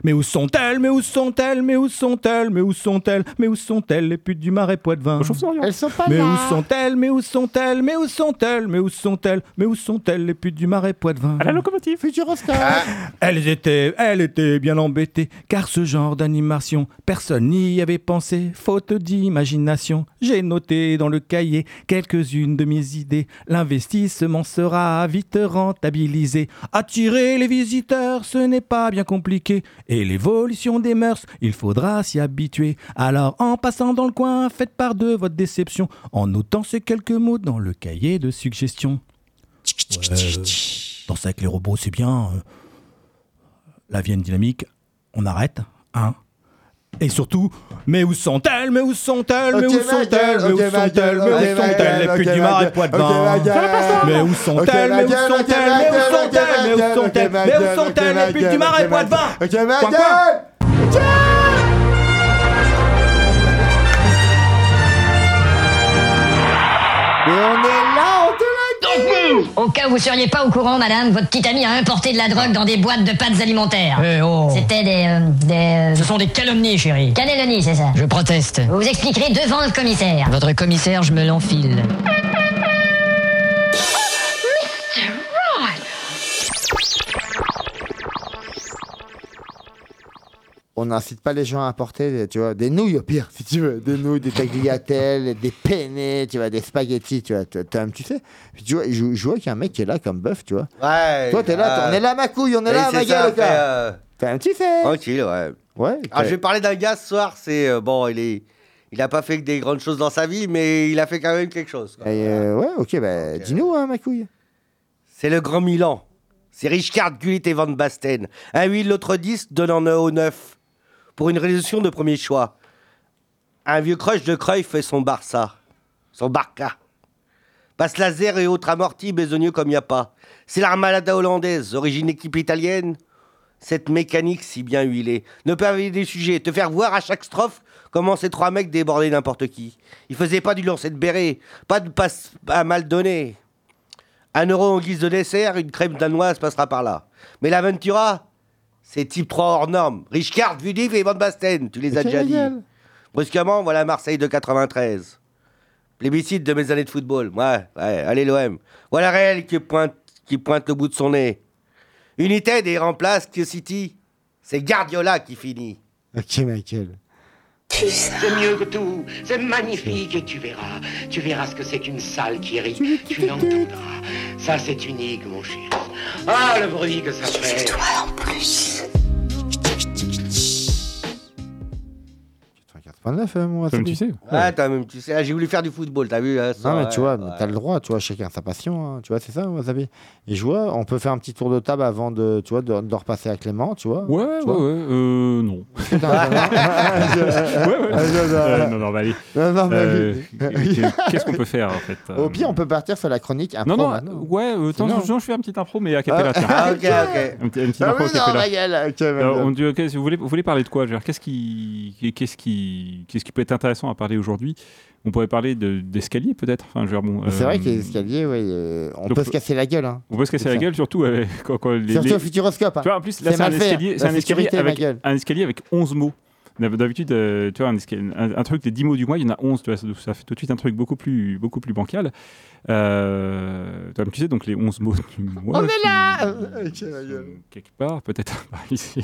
S6: Mais où sont-elles Mais où sont-elles Mais où sont-elles Mais où sont-elles Mais où sont-elles les putes du marais Poitevin
S3: Elles sont pas
S6: Mais où sont-elles Mais où sont-elles Mais où sont-elles Mais où sont-elles Mais où sont-elles les putes du marais Poitevin
S4: À la locomotive.
S3: Futuroscope.
S6: elles étaient, elles étaient bien embêtées, car ce genre d'animation, personne n'y avait pensé, faute d'imagination. J'ai noté dans le cahier quelques-unes de mes idées. L'investissement sera vite rentabilisé. Attirer les visiteurs, ce n'est pas bien compliqué. Et l'évolution des mœurs, il faudra s'y habituer. Alors, en passant dans le coin, faites part de votre déception, en notant ces quelques mots dans le cahier de suggestions. Ouais, euh, danser avec les robots, c'est bien. la vie a une dynamique, on arrête, hein et surtout, mais où sont-elles Mais où sont-elles Mais où sont-elles Mais où sont-elles Mais où sont-elles Les putes du
S3: ma
S6: marais
S3: ma gueule.
S6: Mais où sont-elles
S3: ma
S6: Mais où sont-elles
S3: ma
S6: Mais où sont-elles
S3: ma
S6: Mais où sont-elles Mais où sont-elles Les putes du marais Coin, coin.
S3: gueule Mais on est
S10: Au cas où vous seriez pas au courant, madame, votre petit ami a importé de la drogue dans des boîtes de pâtes alimentaires. C'était des... euh, des... Ce sont des calomnies, chérie. Calomnies, c'est ça. Je proteste. Vous vous expliquerez devant le commissaire. Votre commissaire, je me l'enfile.
S3: On n'incite pas les gens à apporter, tu vois, des nouilles au pire, si tu veux. Des nouilles, des tagliatelles, [laughs] des penne, tu vois, des spaghettis, tu vois. tu- tu- sais, Puis tu vois, je, je vois qu'il y a un mec qui est là comme bœuf, tu vois.
S9: Ouais.
S3: Toi, t'es là, on est là, ma couille, on est là, ma gueule, gars.
S9: euh,
S3: un petit fait.
S9: Tranquille, ouais.
S3: Ouais.
S9: Alors, Ah, je vais parler d'un gars ce soir, c'est. euh, bon, il est. Il a pas fait que des grandes choses dans sa vie, mais il a fait quand même quelque chose. quoi.
S3: Euh, ouais, ok, bah, dis-nous, hein, ma couille.
S9: C'est le Grand Milan. C'est Richard Gullit et Van Basten. Un 8, l'autre 10, donnant 9 au 9. Pour une résolution de premier choix. Un vieux crush de Cruyff fait son Barça. Son Barca. Passe laser et autres amortis besogneux comme n'y a pas. C'est l'armada hollandaise, origine équipe italienne. Cette mécanique si bien huilée ne avoir des sujets, te faire voir à chaque strophe comment ces trois mecs débordaient n'importe qui. Ils faisaient pas du lancer de béret, pas de passe à mal donné. Un euro en guise de dessert, une crème danoise passera par là. Mais l'Aventura, c'est type 3 hors norme. Richard, Vudif et Van Basten, tu les as déjà dit. Brusquement, voilà Marseille de 93. Plébiscite de mes années de football. Ouais, ouais, allez l'OM. Voilà Réel qui pointe, qui pointe le bout de son nez. United et remplace que City. C'est Guardiola qui finit.
S3: Ok, Michael.
S11: C'est mieux que tout, c'est magnifique et tu verras, tu verras ce que c'est qu'une salle qui rit, tu l'entendras. Ça c'est unique mon chéri. Ah le bruit que ça fait.
S1: Toi en plus.
S3: 89, euh, moi,
S4: Comme tu sais.
S9: Ouais, t'as même, tu sais, ah, j'ai voulu faire du football, t'as vu hein, ça,
S3: Non, mais
S9: ouais,
S3: tu vois,
S9: ouais.
S3: t'as le droit, tu vois, chacun sa passion, hein, tu vois, c'est ça, Wasabi. Et je vois, on peut faire un petit tour de table avant de, tu vois, de, de repasser à Clément, tu vois.
S4: Ouais, ouais,
S3: tu vois.
S4: ouais. Euh, non. [laughs]
S3: Putain, [laughs]
S4: ouais, ouais.
S3: Ah,
S4: Euh, non, non, bah allez.
S3: Non, non, mais
S4: Euh,
S3: oui.
S4: Qu'est-ce qu'on peut faire en fait euh,
S3: Au pire, on peut partir sur la chronique impro
S4: Non, non,
S3: maintenant.
S4: ouais, euh, attends,
S3: Sinon-
S4: je, je fais un petit impro, mais à cappella.
S3: Ah.
S4: tiens. [laughs]
S3: Ah, ok, ok.
S4: Un petit,
S3: Ah
S4: impro à dit, ok, vous, voulez, vous voulez parler de quoi Qu'est-ce qui, qui, qu'est-ce qui peut être intéressant à parler aujourd'hui On pourrait parler de- d'escalier peut-être. Enfin, je veux dire, bon,
S3: Mais C'est vrai
S4: euh,
S3: que les escaliers, ouais, euh, on
S4: donc,
S3: peut se casser la gueule. Hein.
S4: On peut se casser la gueule, surtout euh, [laughs] quand, quand les,
S3: Surtout
S4: les-
S3: au futuroscope. hein.
S4: Tu vois, en plus, là,
S3: C'est
S4: c'est un, escalier, c'est escalier avec, un escalier avec 11 mots. D'hab- D'habitude, euh, tu vois, un, esca- un- un truc des 10 mots du mois, il y en a 11, tu vois, ça, ça fait tout de suite un truc beaucoup plus, beaucoup plus bancal. Euh, tu sais, donc les 11 mots du mois.
S3: On est
S4: qui-
S3: là [laughs]
S4: sont Quelque part, peut-être par [laughs] ici.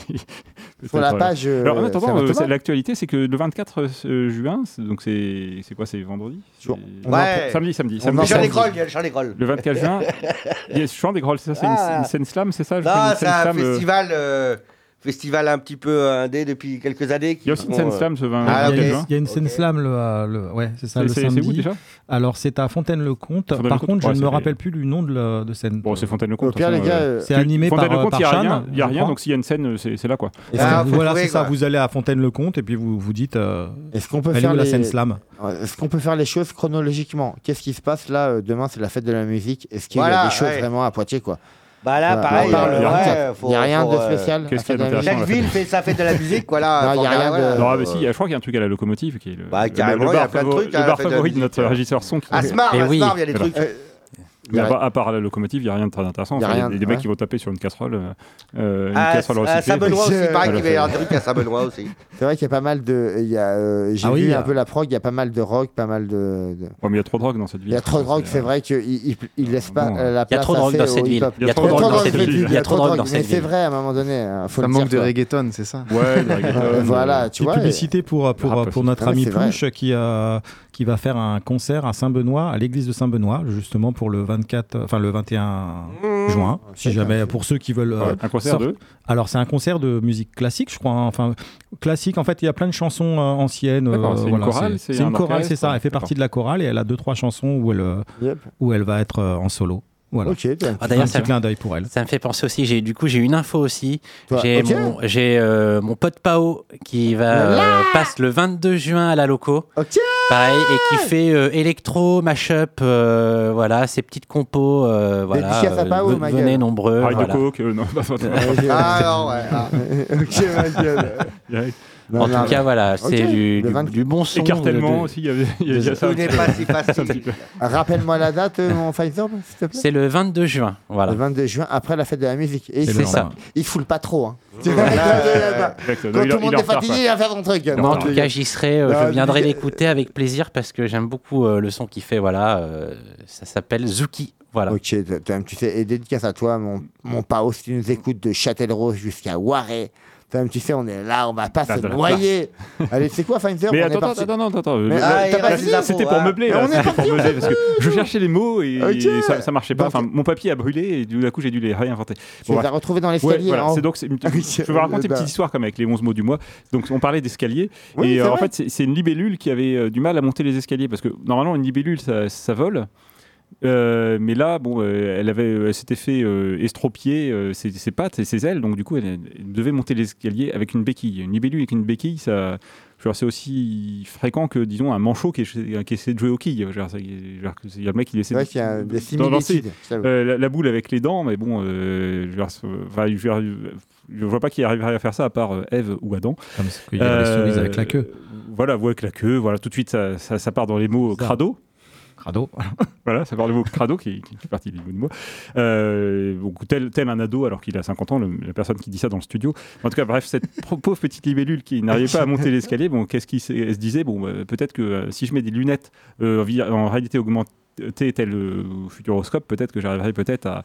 S3: Sur la
S4: Peut-être,
S3: page, euh,
S4: Alors, en attendant, euh, l'actualité, c'est que le 24 euh, juin, c'est- donc c'est quoi C'est vendredi?
S9: Ouais.
S4: Samedi, samedi. Samedi,
S9: en- Jean
S4: samedi.
S9: Il y a le Jean Desgrolles.
S4: Le 24 juin, il y a Jean Desgrolles, c'est ça C'est une-
S9: Ah.
S4: une, scène slam, c'est ça?
S9: Non, c'est un
S4: euh,
S9: festival, euh, festival un petit peu euh, indé depuis quelques années.
S4: Il y a aussi une scène slam ce 20
S9: Ah,
S6: il, y a,
S9: ok.
S6: il y a une scène slam le, euh, le- ouais c'est ça
S4: C'est-
S6: le
S4: c'est
S6: samedi.
S4: où déjà?
S6: Alors c'est à Fontaine-le-Comte. Par contre, je
S4: ouais,
S6: ne me rappelle plus du nom de, la, de scène.
S4: Bon, c'est Fontaine-le-Comte. Euh,
S6: C'est animé par,
S4: Fontaine-le-Comte, il n'y a rien, il y a
S6: je
S4: rien
S6: crois.
S4: donc s'il y a une scène, c'est c'est là quoi.
S9: Ah,
S6: voilà, c'est ça. Vous allez à Fontaine-le-Comte et puis vous vous dites. euh,
S3: Est-ce qu'on peut faire
S6: la
S3: les-
S6: scène slam?
S3: Est-ce qu'on peut faire les choses chronologiquement? Qu'est-ce qui se passe là euh, Demain, c'est la fête de la musique. Est-ce qu'il y a des choses vraiment à Poitiers quoi?
S9: Bah là, pareil,
S3: On parle
S9: euh,
S3: le
S9: ouais,
S3: 24.
S9: faut-
S3: Il n'y a rien
S9: faut,
S3: de
S9: euh,
S3: spécial.
S4: qu'est-ce qu'il y a d'intéressant
S9: Chaque ville fait sa fête de la musique, voilà.
S3: Non, il y a rien de-
S4: Non, mais si, je crois qu'il y a un truc à la locomotive qui est le,
S9: Bah,
S4: le-
S9: carrément,
S4: le
S9: il y a
S4: bar,
S9: plein de
S4: favori-
S9: trucs à
S4: le bar favori de notre régisseur son. Qui
S9: À Smar,
S5: Et
S9: à
S5: oui.
S9: Smar, il y a des
S4: Voilà.
S9: trucs.
S3: Euh,
S4: Mais à à part la locomotive, il n'y a rien de très intéressant.
S3: Y a
S4: Enfin,
S3: rien,
S4: des, des
S3: ouais.
S4: mecs qui vont taper sur une casserole, euh, euh, une
S9: À,
S4: casserole
S9: à
S4: recyclée.
S9: Saint-Benoît aussi,
S3: C'est-
S9: qu'il va y avoir
S4: c'est-
S9: des trucs à Saint-Benoît aussi.
S3: C'est vrai qu'il y a pas mal de. il Y a, euh, J'ai
S6: Ah oui,
S3: vu
S6: il y
S3: un
S6: a-
S3: peu la prog, il y a pas mal de rock, pas mal de. de-
S4: Ouais, mais il y a trop de drogue dans cette ville.
S3: Il y a trop de rock, c'est
S4: euh,
S3: vrai qu'il il, il laisse pas
S4: bon,
S3: euh, la
S5: Il y a
S3: place
S5: trop de
S3: assez
S5: dans cette ville. Il y a trop de drogue dans cette ville. Il y a trop de drogue dans
S3: Mais
S5: cette
S3: c'est
S5: ville.
S3: vrai à un moment donné. hein, le
S7: manque de reggaeton, c'est ça
S4: Ouais,
S3: Euh, Voilà, tu vois.
S6: publicité pour, notre
S3: Ah, mais
S6: ami
S3: c'est.
S6: Pluche qui, euh, qui va faire un concert à Saint-Benoît, à l'église de Saint-Benoît, justement pour le 24, enfin le 21 juin. Si jamais, pour ceux qui veulent. euh,
S4: Ouais, un concert de
S6: Alors c'est un concert de musique classique, je crois. hein. Enfin classique. En fait, il y a plein de chansons euh, anciennes.
S4: D'accord, c'est une chorale,
S6: c'est une chorale, ça. Elle fait partie de la chorale et elle a deux trois chansons où elle euh,
S3: Yep.
S6: où elle va être euh, en solo. Voilà.
S3: Ok, t'as-
S5: Ah, D'ailleurs,
S6: un clin d'œil pour elle.
S5: ça me fait penser aussi. J'ai du coup j'ai une info aussi.
S3: Toi,
S5: J'ai
S3: ok.
S5: mon euh, mon pote Pao qui va euh, passe le 22 juin à la loco.
S3: Ok.
S5: Pareil et qui fait euh, électro mashup. euh, voilà ses petites compos. euh, voilà.
S3: À Pao,
S5: ve-
S3: ma
S5: venez nombreux.
S4: De
S5: voilà.
S4: coke, euh, non, pas
S9: Ah non, ouais. ah. [laughs]
S3: ok, ma gueule. Non,
S5: En
S3: non,
S5: tout cas voilà c'est du, du,
S3: 20
S5: du bon son.
S4: Écartèlement
S5: de-
S4: aussi, il y avait il y a- il y a ça.
S9: Tout n'est pas si [laughs] facile.
S3: Rappelle-moi la date, euh, mon Pfizer, s'il te plaît.
S5: C'est le 22 juin. Voilà.
S3: Le 22 juin, après la fête de la musique. Et
S6: C'est
S5: ça.
S3: Il fout le pas trop. Hein. Quand tout le monde est fatigué, il va faire son truc.
S5: Moi, en tout cas, j'y serai. euh, je viendrai l'écouter avec plaisir parce que j'aime beaucoup euh, le son qu'il fait. Voilà, euh, ça s'appelle Zuki. Voilà.
S3: Ok, tu sais, et dédicace à toi, mon, mon Pao, si tu nous écoutes de Châtellerault jusqu'à Waré. Toi-même, tu sais, on est là, on va pas se noyer. [laughs] Allez, c'est quoi, Pfizer
S4: Mais attends, attends, attends, attends,
S3: infos,
S4: C'était pour
S9: hein.
S4: meubler,
S3: on est
S4: c'était pour
S3: parti,
S4: meubler, parce que je cherchais les mots et ça, marchait pas. Enfin, mon papier a brûlé et du coup j'ai dû les réinventer.
S3: Tu les as retrouvés dans l'escalier.
S4: c'est donc je vais vous raconter une petite histoire comme avec les 11 mots du mois. Donc on parlait d'escalier et euh, en fait c'est- une libellule qui avait euh, du mal à monter les escaliers parce que normalement une libellule ça vole. Euh, mais là, bon, euh, elle avait, elle s'était fait euh, estropier euh, ses, ses pattes et ses ailes, donc du coup, elle, elle devait monter l'escalier avec une béquille. Une libellule avec une béquille, ça, je veux dire, c'est aussi fréquent que, disons, un manchot qui, qui essaie de jouer aux quilles. Il y a le mec qui essaie
S3: C'est vrai
S4: de
S3: qu'il y a des similitudes.
S4: euh, la, la boule avec les dents, mais bon, euh, c'est- enfin, je vois pas qui arriverait à faire ça à part euh, Ève ou Adam.
S6: Comme ce qu'il y a les
S4: Euh,
S6: cerises avec la queue.
S4: Voilà, ouais, avec la queue, voilà, tout de suite ça, ça, ça part dans les mots
S6: Ça.
S4: crado.
S6: Crado. [laughs]
S4: Voilà, ça part du mot crado qui, fait partie du mot. Euh, donc, tel, un ado alors qu'il a 50 ans, la personne qui dit ça dans le studio. En tout cas, bref, cette pauvre petite libellule qui n'arrivait pas à monter l'escalier, bon, qu'est-ce qu'il se disait Bon, euh, peut-être que euh, si je mets des lunettes euh, en réalité augmentée tel le futuroscope, peut-être que j'arriverai peut-être à,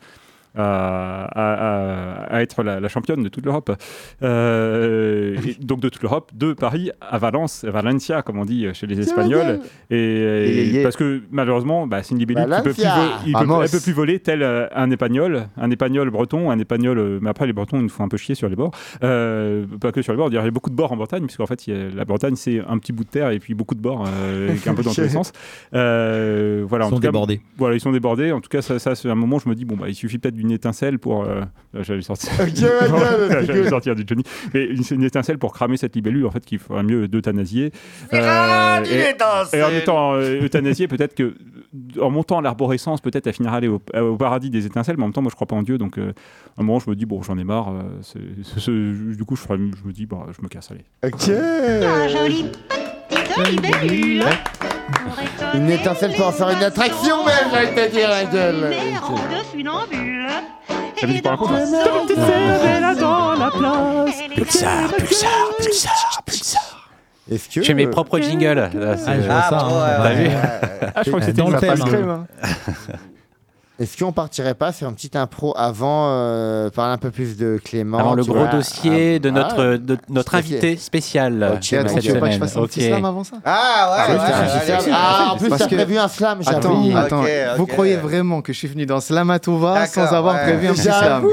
S4: à, à- à- à être la, la championne de toute l'Europe. Euh, [laughs] donc de toute l'Europe, de Paris à Valence, Valencia, comme on dit chez les Espagnols. Et, parce que malheureusement, bah, c'est une libellule qui peut plus, il peut-
S7: Vamos.
S4: elle peut plus voler tel euh, un épagnol, un épagnol breton, un épagnol. euh, mais après, les Bretons, ils nous font un peu chier sur les bords. Euh, pas que sur les bords, il y a beaucoup de bords en Bretagne, puisqu'en fait, il y a- la Bretagne, c'est un petit bout de terre et puis beaucoup de bords, euh, un peu dans tous les [laughs] sens. Euh, voilà,
S6: Ils
S4: en
S6: sont
S4: tout cas,
S6: débordés.
S4: voilà, ils sont débordés. En tout cas, ça, ça c'est un moment où je me dis, bon, bah, il suffit peut-être d'une étincelle pour. euh, J'allais sortir. [laughs] J'allais sortir du Johnny. Mais une, une étincelle pour cramer cette libellule, en fait, qu'il faudrait mieux d'euthanasier.
S9: Ah,
S4: Euh, et- et en étant euh, euthanasié, peut-être que en montant l'arborescence, peut-être elle finira aller au, au paradis des étincelles. Mais en même temps, moi, je crois pas en Dieu, donc euh, à un moment, je me dis bon, j'en ai marre. euh, du coup, je, ferai- je me dis, bah, je me casse, allez.
S3: Ok.
S1: Un joli petit libellule.
S3: Une étincelle pour en faire une attraction, même, j'allais te dire, ma gueule.
S1: de.
S4: Ça me dit pas un compte, hein.
S1: Dans la place.
S5: Pulsar, pulsar, pulsar, pulsar.
S3: Est-ce que
S5: J'ai mes propres jingles. là, c'est-
S6: Ah, je vois ça. hein.
S5: T'as vu
S4: Ah, je crois que c'était
S6: Dans le thème,
S4: passe
S6: hein.
S4: crème, hein.
S3: Est-ce qu'on partirait pas sur une petite impro avant euh, parler un peu plus de Clément
S5: Avant le gros
S3: vois,
S5: dossier de
S3: ah,
S5: notre, de notre
S3: Spécial.
S5: invité spécial.
S3: Ok,
S5: euh,
S7: Attends, tu veux pas que je fasse un petit slam avant ça?
S9: Ah ouais,
S3: Ah, ah, en plus, t'as
S7: que-
S3: prévu un slam,
S7: Attends, Vous croyez vraiment que je suis venu dans Slamatova sans avoir
S9: ouais.
S7: prévu un petit slam?
S4: Bah,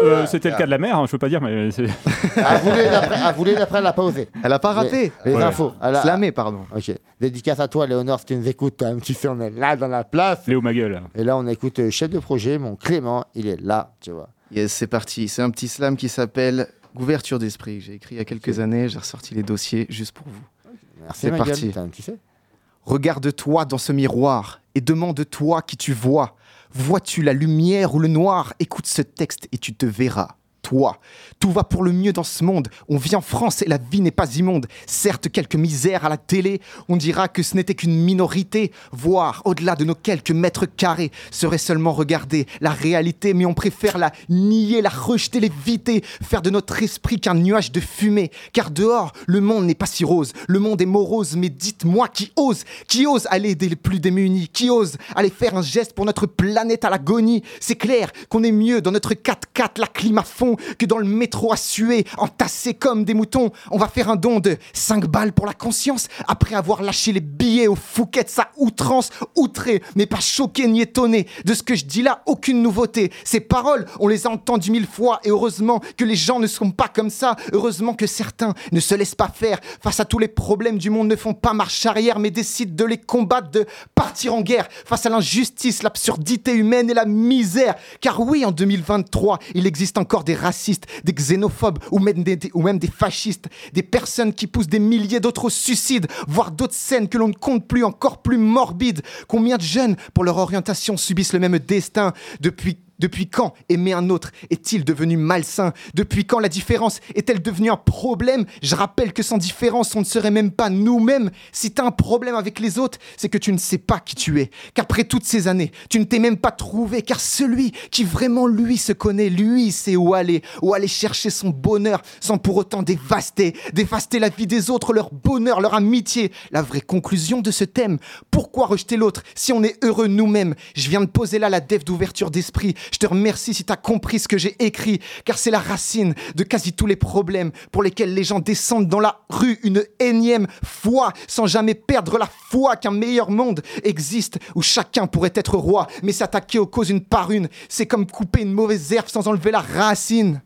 S4: euh, C'était le cas de la mère, hein, je peux pas dire, mais. [laughs]
S3: À voulu d'après, elle a pas osé.
S7: Elle a pas raté.
S3: Les, infos. Elle a-
S7: Slamé, pardon.
S3: Ok. Dédicace à toi, Léonore, si tu nous écoutes, tu sais, on est là dans la place.
S4: Léo ma gueule?
S3: Et là, on écoute euh, chef de projet, mon Clément, il est là, tu vois.
S7: Yes, c'est parti. C'est un petit slam qui s'appelle Ouverture d'esprit. J'ai écrit il y a quelques années. J'ai ressorti les dossiers juste pour vous.
S3: Merci,
S7: C'est parti.
S3: tu sais.
S7: Regarde-toi dans ce miroir et demande-toi qui tu vois. Vois-tu la lumière ou le noir? Écoute ce texte et tu te verras. Tout va pour le mieux dans ce monde. On vit en France et la vie n'est pas immonde. Certes, quelques misères à la télé, on dira que ce n'était qu'une minorité. Voir au-delà de nos quelques mètres carrés serait seulement regarder la réalité, mais on préfère la nier, la rejeter, l'éviter, faire de notre esprit qu'un nuage de fumée. Car dehors, le monde n'est pas si rose. Le monde est morose, mais dites-moi qui ose, qui ose aller aider les plus démunis, qui ose aller faire un geste pour notre planète à l'agonie. C'est clair qu'on est mieux dans notre 4x4, la clim à fond, que dans le métro à suer, entassés comme des moutons. On va faire un don de 5 balles pour la conscience, après avoir lâché les billets aux fouquettes à outrance, outré, mais pas choqué ni étonné. De ce que je dis là, aucune nouveauté. Ces paroles, on les a entendues mille fois, et heureusement que les gens ne sont pas comme ça. Heureusement que certains ne se laissent pas faire face à tous les problèmes du monde, ne font pas marche arrière, mais décident de les combattre, de partir en guerre face à l'injustice, l'absurdité humaine et la misère. Car oui, en 2023, il existe encore des des xénophobes ou même des, des- ou même des fascistes, des personnes qui poussent des milliers d'autres au suicide, voire d'autres scènes que l'on ne compte plus, encore plus morbides. Combien de jeunes, pour leur orientation, subissent le même destin depuis depuis quand aimer un autre est-il devenu malsain? Depuis quand la différence est-elle devenue un problème? Je rappelle que sans différence, on ne serait même pas nous-mêmes. Si tu as un problème avec les autres, c'est que tu ne sais pas qui tu es. Qu'après toutes ces années, tu ne t'es même pas trouvé. Car celui qui vraiment, lui, se connaît, lui, sait où aller. Où aller chercher son bonheur sans pour autant dévaster. Dévaster la vie des autres, leur bonheur, leur amitié. La vraie conclusion de ce thème. Pourquoi rejeter l'autre si on est heureux nous-mêmes? Je viens de poser là la def d'ouverture d'esprit. Je te remercie si tu as compris ce que j'ai écrit, car c'est la racine de quasi tous les problèmes pour lesquels les gens descendent dans la rue une énième fois sans jamais perdre la foi qu'un meilleur monde existe où chacun pourrait être roi, mais s'attaquer aux causes une par une, c'est comme couper une mauvaise herbe sans enlever la racine.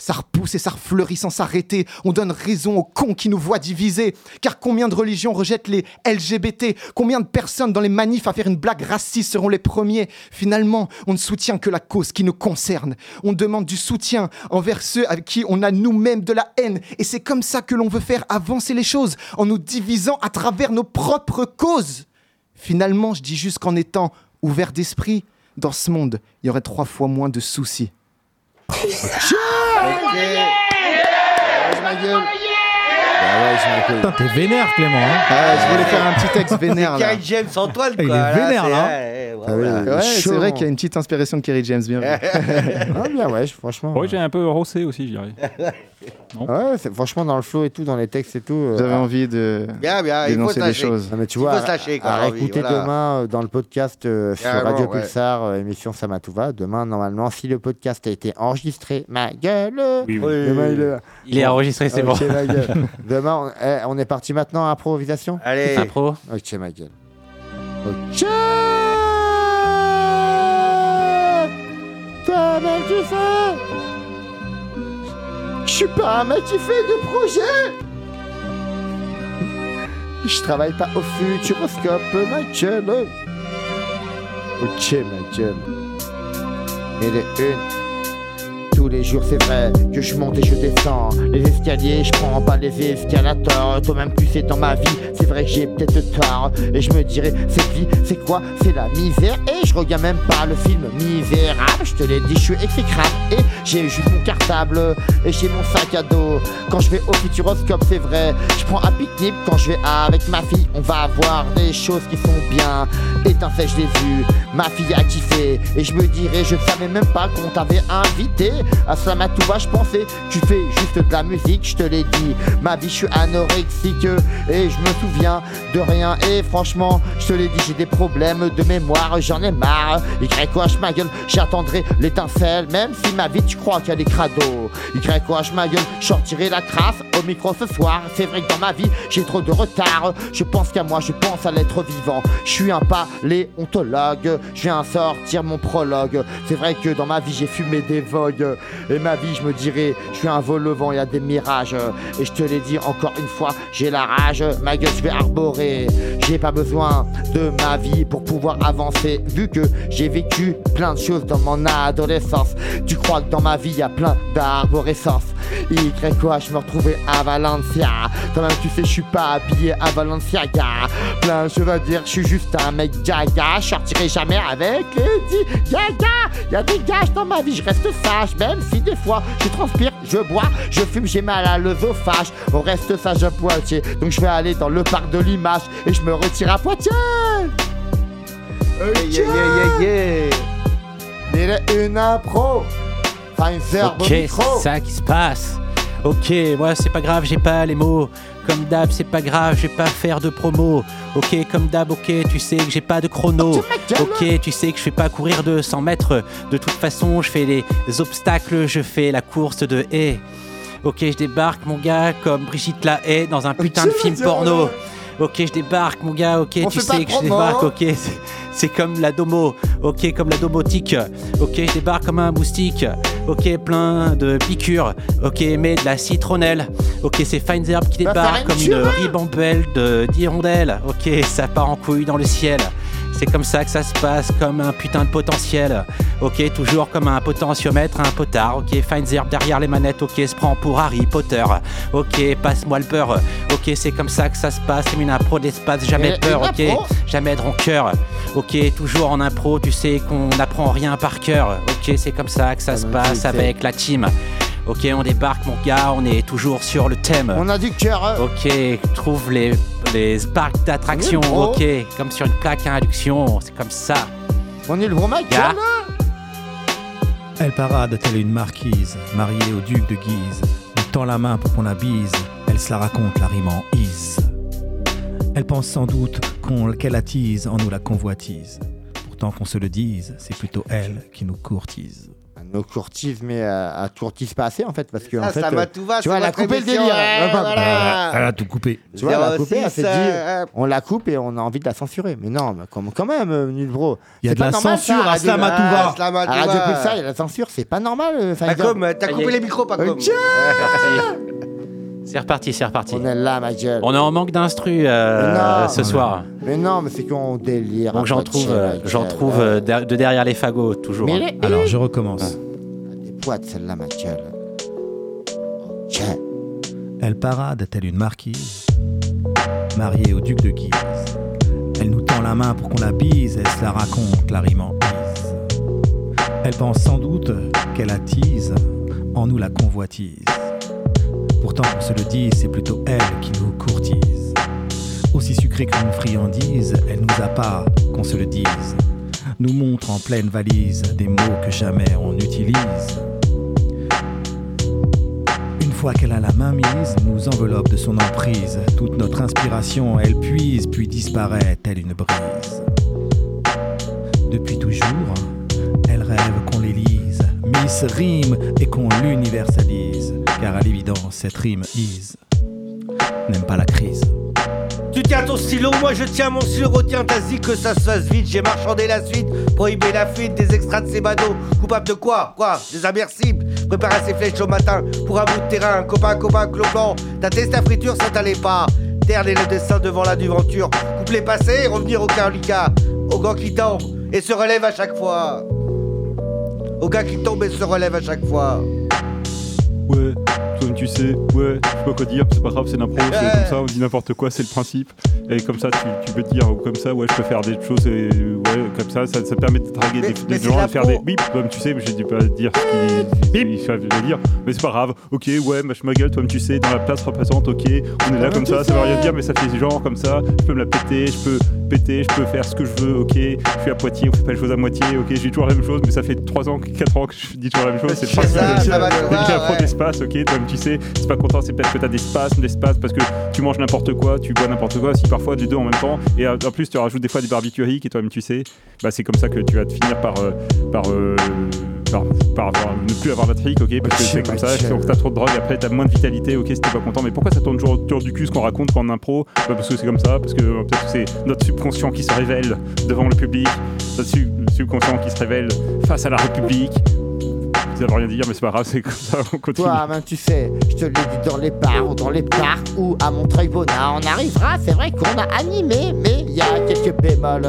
S7: Ça repousse et ça refleurit sans s'arrêter. On donne raison aux cons qui nous voient divisés. Car combien de religions rejettent les LGBT Combien de personnes dans les manifs à faire une blague raciste seront les premiers? Finalement, on ne soutient que la cause qui nous concerne. On demande du soutien envers ceux avec qui on a nous-mêmes de la haine. Et c'est comme ça que l'on veut faire avancer les choses, en nous divisant à travers nos propres causes. Finalement, je dis juste qu'en étant ouvert d'esprit, dans ce monde, il y aurait trois fois moins de soucis.
S6: Putain, t'es vénère, Clément. Hein
S7: Ah, je voulais faire un petit texte vénère là.
S9: Kerry James en toile, quoi.
S6: Il est vénère,
S9: c'est-
S6: là.
S9: ouais, ouais,
S3: Ah oui,
S9: voilà.
S7: Ouais,
S3: chaud.
S7: c'est vrai qu'il y a une petite inspiration de Kerry James, bien vu. [laughs]
S3: Ah, bien, ouais, je- franchement.
S4: Ouais, j'ai un peu rossé aussi, je dirais. [laughs]
S3: Ouais, c'est- franchement, dans le flow et tout, dans les textes et tout. euh,
S7: J'avais
S3: ah,
S7: envie de
S9: Bien, bien, il faut
S7: dénoncer des
S9: lâcher.
S7: choses.
S3: non, mais tu
S9: Il
S3: vois,
S9: lâcher, quoi,
S3: à
S9: Henri,
S3: écouter
S9: voilà.
S3: demain euh, dans le podcast euh, sur
S9: Carrément,
S3: Radio
S9: ouais.
S3: Pulsar, euh, émission Samatouva. Demain, normalement, si le podcast a été enregistré, ma gueule.
S4: Oui, oui.
S3: Demain, il est là.
S5: Il est enregistré, c'est bon.
S3: Ok, ma gueule. [laughs] Demain, on, eh, on est parti maintenant à improvisation
S9: Allez,
S5: Impro.
S3: Ok, ma gueule. Ok. Toi, tu fais Je suis pas un fait de projet Je travaille pas au futuroscope, ma gueule. Ok, ma gueule. Et les une. Tous les jours, c'est vrai que je monte et je descends. Les escaliers, je prends pas les escalators. Toi-même, tu sais, dans ma vie, c'est vrai que j'ai peut-être tort. Et je me dirais, cette vie, c'est quoi? C'est la misère. Et je regarde même pas le film misérable. Je te l'ai dit, je suis exécrable. Et j'ai juste mon cartable et j'ai mon sac à dos. Quand je vais au futuroscope, c'est vrai. Je prends un pique-nique quand je vais avec ma fille. On va voir des choses qui sont bien. Étincelle, je l'ai vu. Ma fille a kiffé. Et je me dirais, je savais même pas qu'on t'avait invité. À ça m'a tout va, je pensais, tu fais juste de la musique, je te l'ai dit. Ma vie, je suis anorexique et je me souviens de rien. Et franchement, je te l'ai dit, j'ai des problèmes de mémoire, j'en ai marre. YH ma gueule, j'attendrai l'étincelle, même si ma vie, tu crois a des crados. YH ma gueule, je sortirai la crasse au micro ce soir. C'est vrai que dans ma vie, j'ai trop de retard. Je pense qu'à moi, je pense à l'être vivant. Je suis un paléontologue, je viens sortir mon prologue. C'est vrai que dans ma vie, j'ai fumé des vogues. Et ma vie, je me dirais, je suis un vol au vent, il y a des mirages. Et je te l'ai dit encore une fois, j'ai la rage. Ma gueule, je vais arborer. J'ai pas besoin de ma vie pour pouvoir avancer. Vu que j'ai vécu plein de choses dans mon adolescence. Tu crois que dans ma vie, il y a plein d'arborescence. Y quoi, je me retrouvais à Valencia. Quand même, tu sais, je suis pas habillé à Valenciaga. Plein de choses à dire, je suis juste un mec gaga. Je sortirai jamais avec Lady Gaga. Y a des gages dans ma vie, je reste sage. Même si des fois je transpire, je bois, je fume, j'ai mal à l'œsophage. On reste sage à Poitiers. Donc je vais aller dans le parc de l'image et je me retire à Poitiers.
S7: Yeah, yeah, yeah, yeah.
S3: Il est une impro. Pfizer
S5: Ok, c'est ça qui se passe. Ok, moi c'est pas grave, j'ai pas les mots. Comme d'hab, c'est pas grave, je vais pas faire de promo. Ok, comme d'hab, ok, tu sais que j'ai pas de chrono. Ok, tu sais que je fais pas courir de 100 mètres. De toute façon, je fais les obstacles, je fais la course de haie. Ok, je débarque, mon gars, comme Brigitte la haie dans un putain de film porno. Ok, je débarque, mon gars, ok,
S3: On
S5: tu sais que je débarque,
S3: hein.
S5: ok, c'est- comme la domo, ok, comme la domotique, ok, je débarque comme un moustique, ok, plein de piqûres, ok, mais de la citronnelle, ok, c'est Fines Herb qui
S3: Va faire
S5: débarque
S3: une
S5: comme une ribambelle de d'hirondelles, ok, ça part en couille dans le ciel. C'est comme ça que ça se passe, comme un putain de potentiel. Ok, toujours comme un potentiomètre, un potard. Ok, Fines Herb derrière les manettes. Ok, se prend pour Harry Potter. Ok, passe-moi le peur. Ok, c'est comme ça que ça se passe. C'est une impro d'espace, jamais
S3: Et-
S5: peur. Ok, jamais de rancœur. Ok, toujours en impro, tu sais qu'on n'apprend rien par cœur. Ok, c'est comme ça que ça se passe
S3: c'est-
S5: avec la team. Ok, on débarque, mon gars, on est toujours sur le thème.
S3: On a du cœur. hein.
S5: Ok, trouve les, les parcs
S3: bro.
S5: Ok, comme sur une plaque à induction, c'est comme ça.
S3: On est le gros mec,
S5: Gars.
S6: Elle parade telle une marquise, mariée au duc de Guise. Lui tend la main pour qu'on la bise, elle se la raconte la rime en is. Elle pense sans doute qu'on qu'elle attise en nous la convoitise. Pourtant qu'on se le dise, c'est plutôt elle qui nous courtise.
S3: Nos courtises, mais euh, elle courtise pas assez en fait, parce que
S9: Ça,
S3: en fait,
S9: ça
S3: euh,
S9: va, tout va,
S3: tu vois, elle a coupé le délire.
S9: hein, voilà.
S6: Elle a tout coupé.
S3: Tu vois, elle a coupé, elle
S9: 06,
S3: s'est dit,
S9: euh,
S3: on la coupe et on a envie de la censurer. Mais non, mais comme, quand même, euh, nul bro.
S6: Il y a
S3: C'est
S6: de
S3: pas
S6: la
S3: normal,
S6: censure
S3: ça,
S6: à à.
S9: Ah, Slam à
S3: À Radio. Pulsar, il y a la censure, c'est pas normal. euh,
S9: Pas
S3: Pfizer.
S9: comme, t'as coupé les micros, pas comme.
S5: C'est reparti, c'est reparti.
S3: On est là, ma gueule.
S5: On est en manque d'instru euh, ce soir.
S3: Mais non, mais c'est qu'on délire.
S5: Donc j'en trouve, euh, j'en trouve euh, de derrière les fagots, toujours.
S3: Mais
S5: hein.
S6: Alors je recommence.
S3: Des poids celle-là, ma gueule. Ok.
S6: Elle parade telle une marquise, mariée au duc de Guise. Elle nous tend la main pour qu'on la bise, elle se la raconte, la rime en. Elle pense sans doute qu'elle attise en nous la convoitise. Pourtant, qu'on se le dise, c'est plutôt elle qui nous courtise. Aussi sucrée qu'une friandise, elle nous a pas, qu'on se le dise. Nous montre en pleine valise des mots que jamais on utilise. Une fois qu'elle a la main mise, nous enveloppe de son emprise. Toute notre inspiration, elle puise, puis disparaît telle une brise. Depuis toujours, elle rêve qu'on les lise, Miss rime et qu'on l'universalise. Car à l'évidence, cette rime is n'aime pas la crise.
S9: Tu tiens ton stylo, moi je tiens mon stylo, retiens ta zik, que ça se fasse vite, j'ai marchandé la suite, prohibé la fuite, des extraits de ces badauds, coupable de quoi? Quoi? Des immersibles, préparer ses flèches au matin, pour un bout de terrain, copain, copain, clopant, ta test à friture, ça t'allait pas, terner le dessin devant la duventure, coupler passé, revenir au carlica, au gars qui tombe, et se relève à chaque fois. Au gars qui tombe et se relève à chaque fois.
S4: Ouais, tu sais, ouais, je sais pas quoi dire, c'est pas grave, c'est l'impro, c'est comme ça, on dit n'importe quoi, c'est le principe. Et comme ça, tu, tu peux dire, comme ça, ouais, je peux faire des choses, et, ouais, comme ça, ça, ça permet de draguer
S9: Mais-
S4: des,
S9: mais
S4: des
S9: c'est
S4: gens,
S9: de
S4: faire
S9: pro.
S4: des bip, comme tu sais, mais j'ai dû pas dire ce qu'il il fallait dire, mais c'est pas grave, ok, ouais, mâche ma gueule, toi, tu sais, dans la place représente, ok, on est là comme ça, ça veut rien dire, mais ça fait genre comme ça, je peux me la péter, je peux péter, je peux faire ce que je veux, ok, je suis à Poitiers, on fait pas les choses à moitié, ok, dis toujours la même chose, mais ça fait 3 ans, 4 ans que je dis toujours la même chose, c'est pas
S9: C'est ça, ça va, ça va,
S4: il y a c'est pas content, c'est peut-être que t'as des spasmes, d'espace parce que tu manges n'importe quoi, tu bois n'importe quoi, si parfois les deux en même temps, et en plus tu rajoutes des fois des barbituriques, et toi-même tu sais, bah c'est comme ça que tu vas te finir par, euh, par, euh, par, par avoir- ne plus avoir d'attrique, ok, parce que c'est comme ça, donc t'as trop de drogue, après t'as moins de vitalité, ok, si t'es pas content, mais pourquoi ça tourne toujours autour du cul ce qu'on raconte quand on impro Bah, Parce que c'est comme ça, parce que peut-être que c'est notre subconscient qui se révèle devant le public, notre sub- subconscient qui se révèle face à la République. Rien dire, mais c'est pas grave, c'est comme ça, on continue.
S3: Toi, ben, tu sais, je te l'ai dit dans les bars ou dans les parcs ou à Montreuil-Bonnat, on arrivera. C'est vrai qu'on a animé, mais il y a quelques bémols.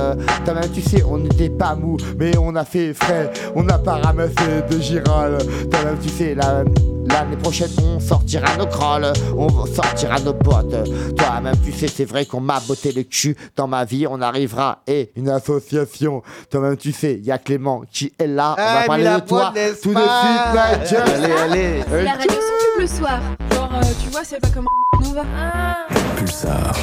S3: Toi-même, tu sais, on n'était pas mou, mais on a fait frais. On n'a pas ramassé de girole. Toi-même, tu sais, la- L'année prochaine, on sortira nos crolls, on sortira nos potes. Toi-même, tu sais, c'est vrai qu'on m'a botté le cul dans ma vie. On arrivera et une association. Toi-même, tu sais, il y a Clément qui est là. on
S9: Ah,
S3: va parler de toi tout de suite.
S7: Allez, allez.
S3: Euh,
S12: C'est la radio sans pub le soir. Genre, euh, tu vois, c'est pas comme Nova.
S6: Pulsar.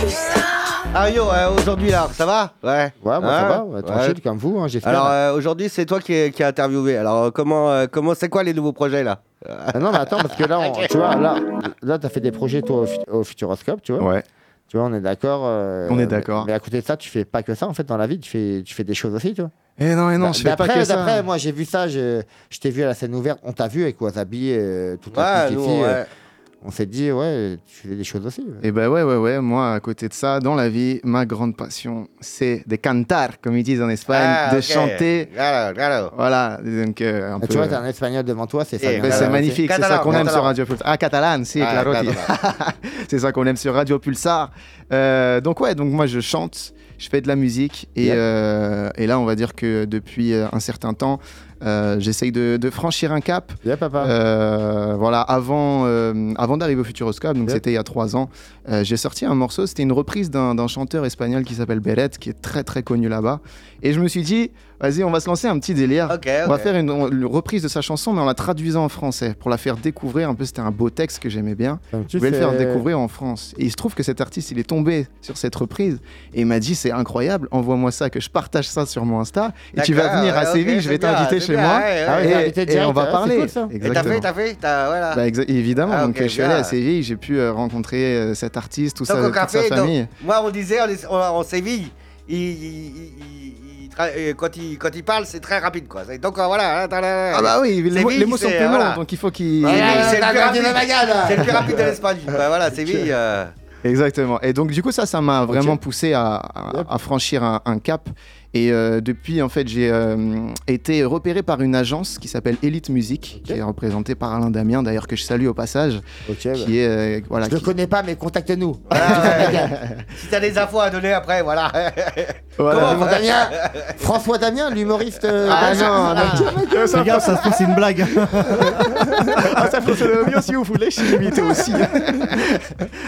S9: Ah yo, euh, aujourd'hui là, ça va Ouais.
S3: Ouais, moi ça
S9: Hein
S3: va, ouais, tranquille comme vous, hein, j'espère.
S9: Alors euh, aujourd'hui, c'est toi qui, qui as interviewé. Alors euh, comment, euh, comment, c'est quoi les nouveaux projets là
S3: Ah non, mais attends, parce que là, on- [laughs] tu vois, là, là t'as fait des projets toi au, Fut- au Futuroscope, tu vois.
S7: Ouais.
S3: Tu vois, on est d'accord. euh,
S7: On est d'accord.
S3: Mais à côté de ça, tu fais pas que ça en fait dans la vie, tu fais, tu fais des choses aussi, tu vois.
S7: Eh non, eh non, je fais pas
S3: D'après-
S7: que ça.
S3: D'après, moi j'ai vu ça, je, je t'ai vu à la scène ouverte, on t'a vu avec Wasabi, euh, toute
S9: Ouais,
S3: la
S9: nous,
S3: clique ici, euh,
S9: ouais.
S3: On s'est dit, ouais, tu fais des choses aussi. ouais.
S7: Et ben ouais, ouais, ouais. Moi, à côté de ça, dans la vie, ma grande passion, c'est de cantar, comme ils disent en Espagne,
S9: Ah,
S7: de chanter.
S9: Claro, claro.
S7: Voilà, donc euh, un
S3: Ah,
S7: peu.
S3: Tu vois, t'as un espagnol devant toi, c'est ça.
S9: Eh, Catalan,
S7: c'est magnifique, c'est ça qu'on aime sur Radio Pulsar. Ah, catalan, si,
S9: Ah,
S7: claro. [laughs] c'est ça qu'on aime sur Radio Pulsar. Euh, donc ouais, donc moi je chante, je fais de la musique et,
S3: Yep.
S7: euh, et là on va dire que depuis euh, un certain temps, j'essaye de, de franchir un cap.
S3: Yeah, papa.
S7: Euh, voilà, avant, euh, avant d'arriver au Futuroscope, donc c'était il y a trois ans, euh, j'ai sorti un morceau, c'était une reprise d'un d'un chanteur espagnol qui s'appelle Beret, qui est très très connu là-bas. Et je me suis dit, vas-y, on va se lancer un petit délire. On va faire une, une reprise de sa chanson, mais en la traduisant en français, pour la faire découvrir. Un peu, c'était un beau texte que j'aimais bien. Je voulais le faire découvrir en France. Et il se trouve que cet artiste, il est tombé sur cette reprise et il m'a dit c'est incroyable, envoie-moi ça, que je partage ça sur mon Insta. Et tu vas venir à
S9: ouais,
S7: Séville, je vais t'inviter chez
S9: bien,
S7: moi.
S9: ouais, ouais.
S3: Ah ouais,
S7: Et, on va
S3: ouais, c'est
S7: parler.
S3: cool, ça.
S9: Et t'as fait, t'as fait, voilà.
S7: Bah, évidemment,
S9: Ah,
S7: donc je suis allé à Séville, j'ai pu euh, rencontrer euh, cet artiste, tout ça,
S9: au
S7: toute sa
S9: café, donc,
S7: famille.
S9: moi on disait en Séville, il, quand, il, quand il parle, c'est très rapide quoi. C'est- Donc euh, voilà. là.
S7: Ah bah oui, les, mots-
S9: Séville,
S7: les mots sont
S9: c'est-
S7: plus longs,
S9: voilà.
S7: donc il faut qu'il...
S3: Ouais,
S9: c'est le c'est le plus rapide de l'Espagne. [laughs] Bah, voilà, Séville. euh,
S7: Exactement. Et donc, du coup, ça, ça m'a vraiment poussé à, à- à franchir un, un cap. Et euh, depuis, en fait, j'ai euh, été repéré par une agence qui s'appelle Elite Music, qui est représentée par Alain Damien, d'ailleurs, que je salue au passage.
S3: Ok, bah.
S7: Qui est. euh, voilà,
S3: Je le
S7: qui-
S3: connais pas, mais contacte-nous. [laughs] [laughs]
S9: si t'as des infos à donner après, voilà. [laughs]
S7: Voilà.
S9: Comment
S3: Damien? François Damien, l'humoriste. euh,
S7: Ah non, non,
S6: Fais gaffe, ça se trouve, c'est une blague.
S7: ah, ça fonctionne bien si vous voulez, je suis limité aussi.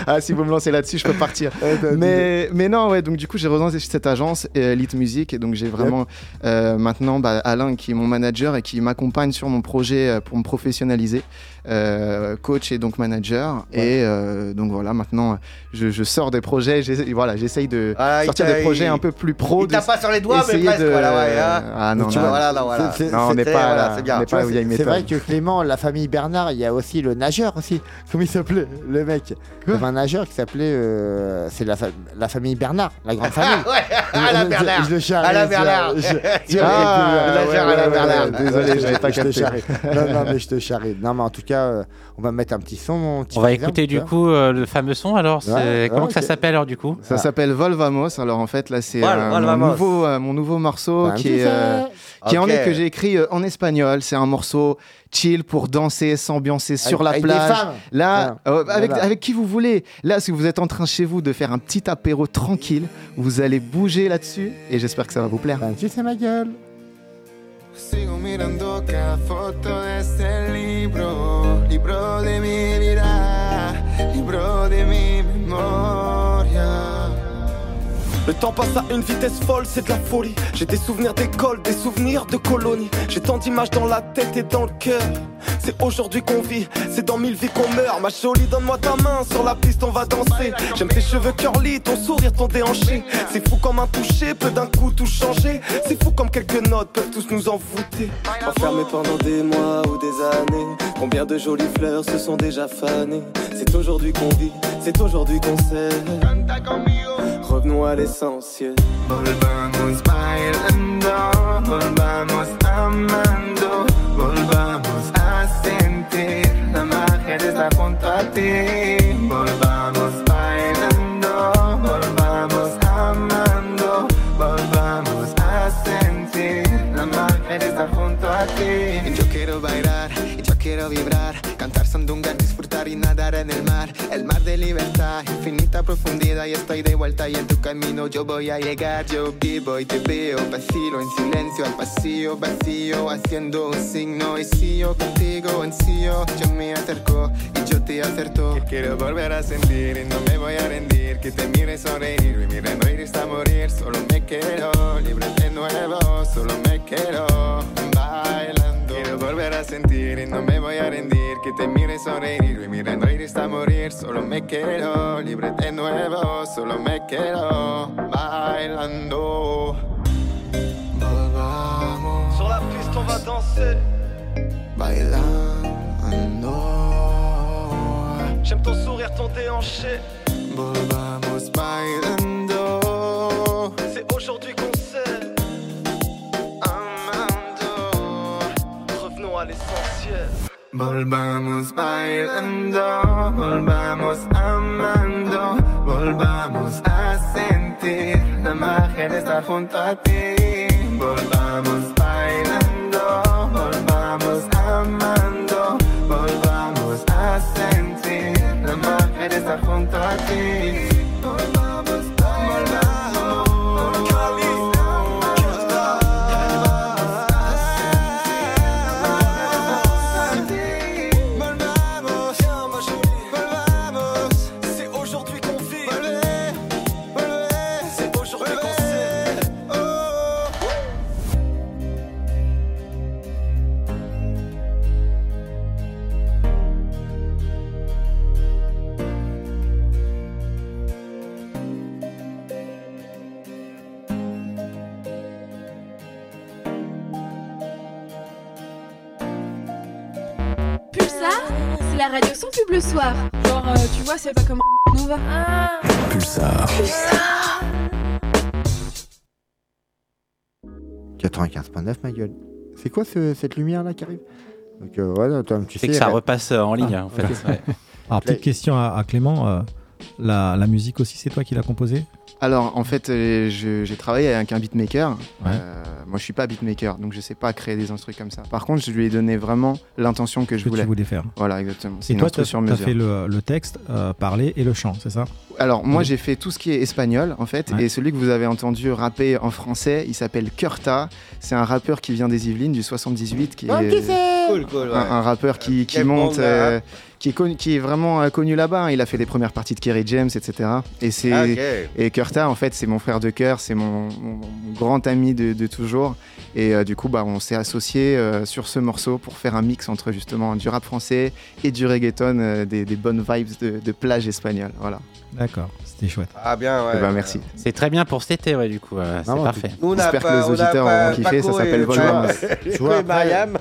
S7: ah, si vous me lancez là-dessus, je peux partir. mais, mais non, ouais, donc du coup, j'ai rejoint cette agence Elite Music et donc j'ai vraiment euh, maintenant bah, Alain qui est mon manager et qui m'accompagne sur mon projet euh, pour me professionnaliser. Euh, coach et donc manager et euh, donc voilà maintenant je, je sors des projets voilà j'essaye de
S9: Ah,
S7: sortir des projets un peu plus pro
S9: il
S7: de-
S9: pas sur les doigts, mais presque,
S7: de-
S9: voilà, ouais, hein.
S7: ah non
S9: Tu
S7: non,
S9: vois, voilà, non, voilà.
S3: C'est- c'est-
S7: non on n'est
S9: c'est-
S7: pas
S9: voilà,
S7: là,
S9: c'est bien.
S7: on
S3: vois,
S7: pas vieilles
S3: c'est vrai que Clément, la famille Bernard, il y a aussi le nageur aussi. Comment il s'appelait le mec Il y avait un nageur qui s'appelait. euh, c'est la, fa- la famille Bernard, la grande [laughs] famille.
S9: ouais, Alain
S3: Je-
S9: Bernard.
S3: Je le charrie.
S9: Alain
S3: tu vois,
S9: Bernard.
S3: je- je-
S9: vois,
S7: Ah,
S9: le nageur
S7: ouais,
S9: Alain
S7: ouais,
S9: Bernard.
S7: ouais, désolé, j'avais [laughs] pas
S3: je te
S7: capté.
S3: charrie. Non, non, mais je te charrie. Non, mais en tout cas, euh, on va mettre un petit son. petit
S5: On va écouter du coup euh, le fameux son alors.
S3: Ouais,
S5: Comment que ça s'appelle alors du coup?
S7: Ça s'appelle Volvamos. Alors en fait, là, c'est
S9: Vol-
S7: euh, mon, nouveau, euh, mon nouveau morceau
S3: Bah,
S7: qui est, euh, qui en est que j'ai écrit euh, en espagnol. C'est un morceau chill pour danser, s'ambiancer sur la
S3: avec
S7: plage.
S3: femmes.
S7: Là,
S3: Ah,
S7: euh, avec,
S3: voilà.
S7: avec qui vous voulez. Là, si vous êtes en train chez vous de faire un petit apéro tranquille, vous allez bouger là-dessus et j'espère que ça va vous plaire.
S3: Tu sais ma gueule.
S13: Sigo mirando cada foto de este libro, libro de mi vida, libro de mi memoria.
S14: Le temps passe à une vitesse folle, c'est de la folie. J'ai des souvenirs d'école, des souvenirs de colonie. J'ai tant d'images dans la tête et dans le cœur. C'est aujourd'hui qu'on vit, c'est dans mille vies qu'on meurt. Ma jolie, donne-moi ta main, sur la piste on va danser. J'aime tes cheveux curly, ton sourire, ton déhanché. C'est fou comme un toucher, peut d'un coup tout changer. C'est fou comme quelques notes peuvent tous nous envoûter. Enfermés pendant des mois ou des années. Combien de jolies fleurs se sont déjà fanées. C'est aujourd'hui qu'on vit, c'est aujourd'hui qu'on s'aime.
S13: Volvamos bailando, volvamos amando, volvamos a sentir la magia de estar junto. Volvamos
S15: y nadar en el mar, el mar de libertad, infinita profundidad y estoy de vuelta y en tu camino yo voy a llegar, yo vivo y te veo, vacilo en silencio al vacío, vacío, haciendo un signo y si yo contigo en sí yo, me acerco y yo te acerto.
S13: Que quiero volver a sentir y no me voy a rendir, que te mire sonreír, vivir en reír hasta morir, solo me quiero libre de nuevo, solo me quiero bailando. Quiero volver a sentir y no me voy a rendir, que te mire sonreír, vivir en reír hasta morir, solo me quiero libre de nuevo, solo me quiero bailando.
S15: Volvamos
S14: Sur la piste on va danser.
S15: bailando,
S14: J'aime ton sourire, ton déhanché.
S15: volvamos bailando.
S14: C'est aujourd'hui qu'on
S13: Volvamos bailando, volvamos amando, volvamos a sentir la magia de estar junto a ti. Volvamos bailando, volvamos amando, volvamos a sentir la magia de estar junto a ti.
S12: Pulsar, c'est la radio sans pub le soir. Genre, euh, tu vois, c'est pas comme Nova.
S6: Pulsar.
S3: 95.9 ma gueule. C'est quoi ce- cette lumière là qui arrive? Donc euh, tu
S5: C'est
S3: sais,
S5: que ça
S3: elle-
S5: repasse euh, en ligne,
S3: Ah,
S5: en fait. [laughs] ouais.
S6: Alors, petite question à, à Clément. euh, la, la musique aussi, c'est toi qui l'as composée?
S7: Alors, en fait, euh, j'ai travaillé avec un beatmaker.
S6: Ouais.
S7: Euh, moi, je suis pas beatmaker, donc je sais pas créer des instruments comme ça. Par contre, je lui ai donné vraiment l'intention que je
S6: que
S7: voulais.
S6: tu voulais faire.
S7: Voilà, exactement. C'est
S6: Et toi, tu as fait le, le texte, euh, parler et le chant, c'est ça?
S7: Alors, moi,
S6: Oui.
S7: j'ai fait tout ce qui est espagnol, en fait.
S6: Ouais.
S7: Et celui que vous avez entendu rapper en français, il s'appelle Curta. C'est un rappeur qui vient des Yvelines, du 78, qui est
S9: Cool, cool. ouais.
S7: un, un rappeur qui, monte, euh. Qui, est connu- qui est vraiment euh, connu là-bas. hein. Il a fait les premières parties de Kerry James, etc. Et c'est
S9: Ah,
S7: et Curta, en fait, c'est mon frère de cœur, c'est mon, grand ami de, de toujours. Et euh, du coup, bah, on s'est associés euh, sur ce morceau pour faire un mix entre justement du rap français et du reggaeton, euh, des, des bonnes vibes de, de plage espagnole. Voilà.
S6: D'accord, c'était chouette.
S9: Ah bien, ouais.
S7: Eh ben, merci.
S5: C'est très bien pour cet été, ouais, du coup. euh, c'est
S3: Non,
S5: parfait.
S9: Nous, on n'a
S7: J'espère que
S9: pas-
S7: les
S9: on n'a
S7: auditeurs
S9: pas-
S7: auront kiffé, ça
S9: Paco
S7: s'appelle
S9: et-
S7: Volvamos.
S3: Tu vois,
S9: et
S3: après-
S9: Mariam.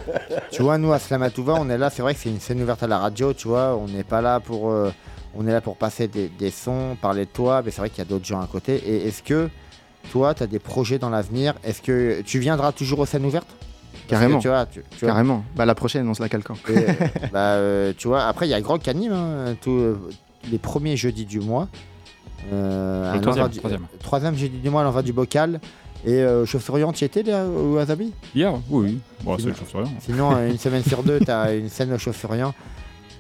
S3: Tu vois, nous à Slamatouva, on est là, c'est vrai que c'est une scène ouverte à la radio, tu vois, on n'est pas là pour. euh, on est là pour passer des, des sons, parler de toi, mais c'est vrai qu'il y a d'autres gens à côté. Et est-ce que toi, tu as des projets dans l'avenir? Est-ce que tu viendras toujours aux scènes ouvertes? Parce que,
S7: Carrément.
S3: tu vois, tu, tu vois,
S7: Carrément. Bah, la prochaine, on se la calque.
S3: et, euh, bah, euh, tu vois, après, il y a Grog qui anime hein, euh, les premiers jeudis du mois. Euh,
S4: Le troisième,
S3: du-
S4: troisième.
S3: euh, troisième jeudi du mois à l'envers du bocal. Et euh, chauffeur tu y étais là, au Azabi
S4: Hier Oui, oui. Bon, c'est
S3: Sinon-
S4: le chauffeur.
S3: Sinon, euh, une semaine sur deux, [laughs] tu as une scène au chauffeurien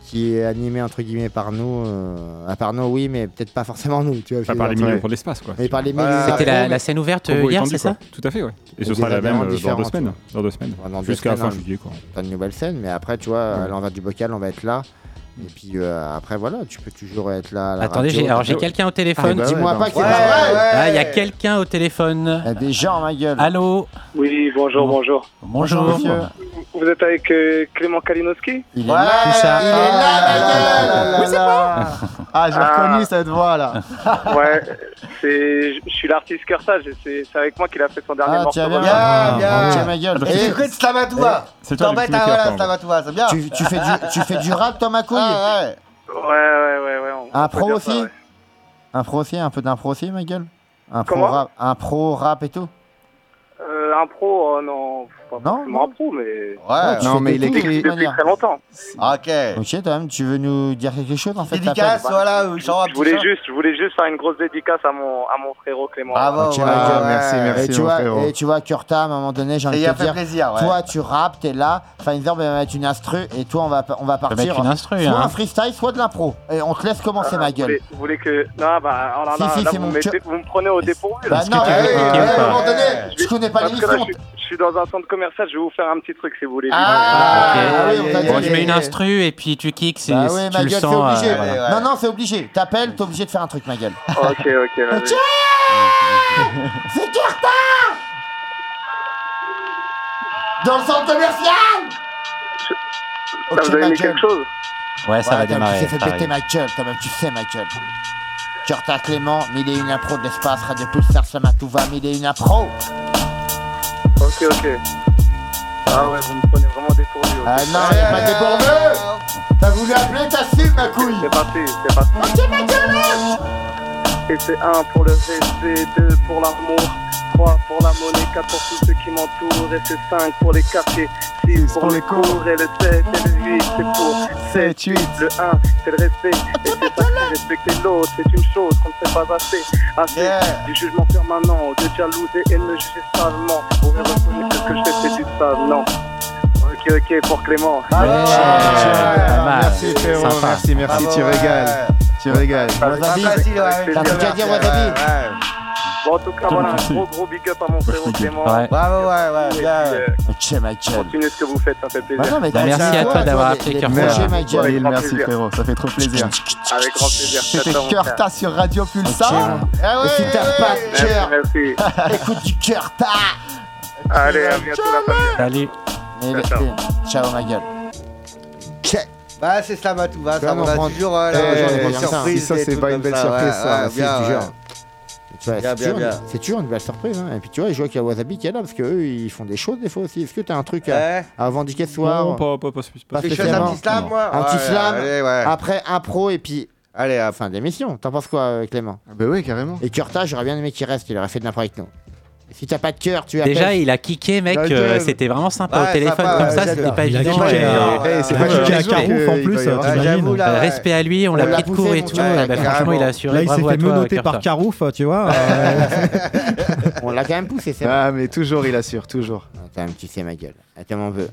S3: qui est animée entre guillemets par nous. euh, à part nous, oui, mais peut-être pas forcément nous. Tu vois,
S4: Enfin, par les milieux pour l'espace, quoi.
S3: Mais par les
S9: Voilà.
S5: C'était la, scène ouverte hier, c'est ça?
S4: Tout à fait, ouais. Et
S3: Et
S4: ce sera la même dans deux semaines. Dans deux Jusqu'à la fin
S3: hein.
S4: juillet, quoi.
S3: Pas de nouvelles scènes, mais après, tu vois, à l'envers du bocal, on va être là. Et puis euh, après, voilà, tu peux toujours être là. à la
S5: Attendez,
S3: radio.
S5: j'ai- alors j'ai quelqu'un au téléphone.
S3: Ah, bah Dis-moi
S5: ouais,
S3: pas
S5: non.
S3: que c'est pas vrai.
S5: Ah, il y a quelqu'un au téléphone.
S3: Il y a des gens, ma gueule.
S5: Allô?
S16: Oui, bonjour, bonjour.
S5: Bonjour.
S3: monsieur.
S16: Vous êtes avec euh, Clément Kalinowski
S3: Il est là, c'est ça. Il est là, ma gueule.
S7: Oui, c'est moi. Ah, j'ai
S16: Ah.
S7: reconnu cette voix là. [laughs]
S16: Ouais, c'est, je suis l'artiste et c'est, c'est avec moi qu'il a fait son dernier
S3: Ah,
S16: morceau.
S3: tiens, bien.
S9: Bien,
S3: Ah,
S9: bien.
S3: ok, ma gueule.
S9: Et écoute Slamatouva.
S4: C'est toi le
S9: T'embêtes, ah, voilà,
S4: pardon.
S9: Slamatouva, c'est bien.
S3: Tu, tu fais du, tu fais du rap, toi, ma couille
S9: Ah, ouais.
S16: Ouais, ouais, ouais, ouais. on-
S3: Un
S16: on
S3: pro aussi
S16: ça, ouais.
S3: Un pro aussi Un peu d'impro aussi, ma gueule Un pro rap, un pro rap et tout
S16: Euh, un pro, euh, non, pas
S3: Non,
S16: forcément un pro, mais.
S9: Ouais,
S3: tu
S7: non,
S3: fais
S7: mais
S3: de
S7: il écrit-
S16: Depuis très longtemps.
S9: Ok.
S3: Ok, toi-même, tu veux nous dire quelque chose en fait
S9: Dédicace, voilà, genre
S16: Je voulais juste, je voulais juste faire une grosse dédicace à mon, à mon frérot Clément.
S9: Bravo,
S3: Ok,
S9: ouais,
S3: ma gueule.
S9: ouais,
S7: merci,
S9: ouais.
S7: merci.
S3: Et tu,
S7: mon
S3: vois,
S7: frérot.
S3: et tu vois, Kurta, à un moment donné, j'ai envie de te dire,
S9: plaisir, ouais.
S3: toi, tu rappes, t'es là, Pfizer va mettre une instru, et toi, on va, on va partir.
S5: mettre une instru,
S3: soit
S5: hein.
S3: un freestyle, soit de l'impro. Et on te laisse commencer,
S16: Ah,
S3: ma
S16: vous
S3: gueule.
S16: voulez, vous voulez que. Non, bah, alors
S3: Si,
S16: là,
S3: si,
S16: là, vous,
S3: mon
S16: mettez- vous me prenez au dépourvu.
S5: que
S3: non, ouais,
S5: ou
S3: à un moment donné, je connais pas l'émission.
S16: Je, suis- dans un centre commercial, je vais vous faire un petit truc si vous voulez.
S3: Ah,
S5: Ok.
S3: ah oui, on t'a dit.
S5: Bon, je mets une instru et puis tu kicks si,
S3: Bah
S5: si
S3: oui,
S5: tu
S3: ma
S5: le
S3: gueule, c'est
S5: sens. euh,
S3: obligé.
S5: voilà.
S9: ouais.
S3: Non, non, c'est obligé. T'appelles, t'es obligé de faire un truc, ma gueule.
S16: Ok, ok, [laughs] vas-y. [laughs]
S3: C'est Kurta Dans le centre commercial
S16: Ça
S3: Ok,
S16: vous
S3: ma
S16: mis
S3: gueule.
S16: quelque chose
S5: Ouais, ça va
S3: Ouais,
S5: démarrer.
S3: Tu fait péter ma gueule, toi-même, tu sais, ma gueule. Kurta Clément, mille et une impro de l'espace, Radio Pulsar, Slamatouva, mille et une impro.
S16: Ok, ok. Ah ouais, vous me prenez vraiment dépourvu. ok.
S3: Ah non, y'a pas de dépourvu T'as voulu appeler, t'as su, ma couille
S16: C'est parti, c'est parti.
S3: Ok, ma gueule
S16: Et c'est 1 pour le respect, 2 pour l'amour, 3 pour la monnaie, 4 pour tous ceux qui m'entourent, et c'est 5 pour les quartiers, 6 pour les cours, et le 7 et le 8 c'est pour 7, 8. Le 1 c'est le respect, et c'est ça respecter l'autre, c'est une chose qu'on ne fait pas assez. Assez
S9: Yeah.
S16: du jugement permanent, de jalouser et de me juger salement. Pour reconnaître ce que je fais c'est du sale, non. Ok, ok, pour Clément.
S5: Ouais, mal.
S7: Merci
S5: Sympa.
S7: merci, merci, tu régales. Tu régales.
S3: Wasabi, t'as à dire, Wasabi.
S16: Bon, en tout cas, voilà, un gros gros big up à mon frérot Clément.
S5: Ouais.
S9: Bravo, ouais, ouais,
S16: puis,
S9: bien.
S16: euh,
S3: gueule.
S16: continuez ce que vous faites, ça fait plaisir.
S3: Bah non, mais
S5: Bah, merci à toi d'avoir appelé.
S7: Mille
S16: grand
S7: merci frérot, ça fait trop plaisir.
S16: Avec grand plaisir.
S7: C'était
S16: frère.
S7: Curta sur Radio Pulsar.
S9: Ah
S3: Et si t'as pas de
S16: Merci,
S3: cœur,
S16: merci. [laughs]
S3: écoute du Kurta
S16: Allez, à bientôt la famille.
S5: Salut.
S16: Ciao.
S3: Ma gueule.
S9: Bah, c'est ça va
S3: prendre-
S9: toujours euh,
S3: Eh,
S9: la-
S3: eh,
S9: des
S3: putain,
S9: surprises.
S7: si ça,
S9: des
S7: c'est pas une belle
S9: ça,
S7: surprise,
S9: ouais,
S7: ça,
S9: ouais,
S3: c'est c'est
S9: bien,
S3: toujours, une- c'est toujours une belle surprise. hein. Et puis tu vois, je vois qu'il y a Wasabi qui est là parce qu'eux, ils font des choses des fois aussi. Est-ce que tu as un truc à, à revendiquer ce soir
S4: Non, pas, pas, pas, pas,
S3: Pas
S9: Quelque chose
S3: spécialement.
S9: anti-slam, moi?
S3: Un petit slam,
S9: Allez, ouais.
S3: après un pro et puis
S9: Allez,
S3: fin d'émission. T'en penses quoi, euh, Clément?
S7: Bah oui, carrément.
S3: Et Kurta, j'aurais bien aimé qu'il reste, il aurait fait de l'impro avec nous. Si t'as pas de cœur, tu
S5: Déjà,
S3: appelles.
S5: il a kické, mec. Euh. C'était vraiment sympa
S9: Ouais,
S5: au téléphone
S9: sympa,
S5: comme
S9: ouais,
S5: ça. C'était pas évident.
S6: à-
S5: euh,
S7: Eh, c'est pas que
S6: en plus,
S9: ouais.
S5: Respect à lui, on l'a
S3: On l'a
S5: pris de court et tout. Bah, franchement, il a assuré.
S6: Là, il s'est fait menotter par Carouf, tu vois. euh, [laughs]
S3: On l'a quand même poussé, c'est vrai.
S7: Ah, mais toujours, il assure, toujours.
S3: Attends, tu sais ma gueule. Attends, mon vœu.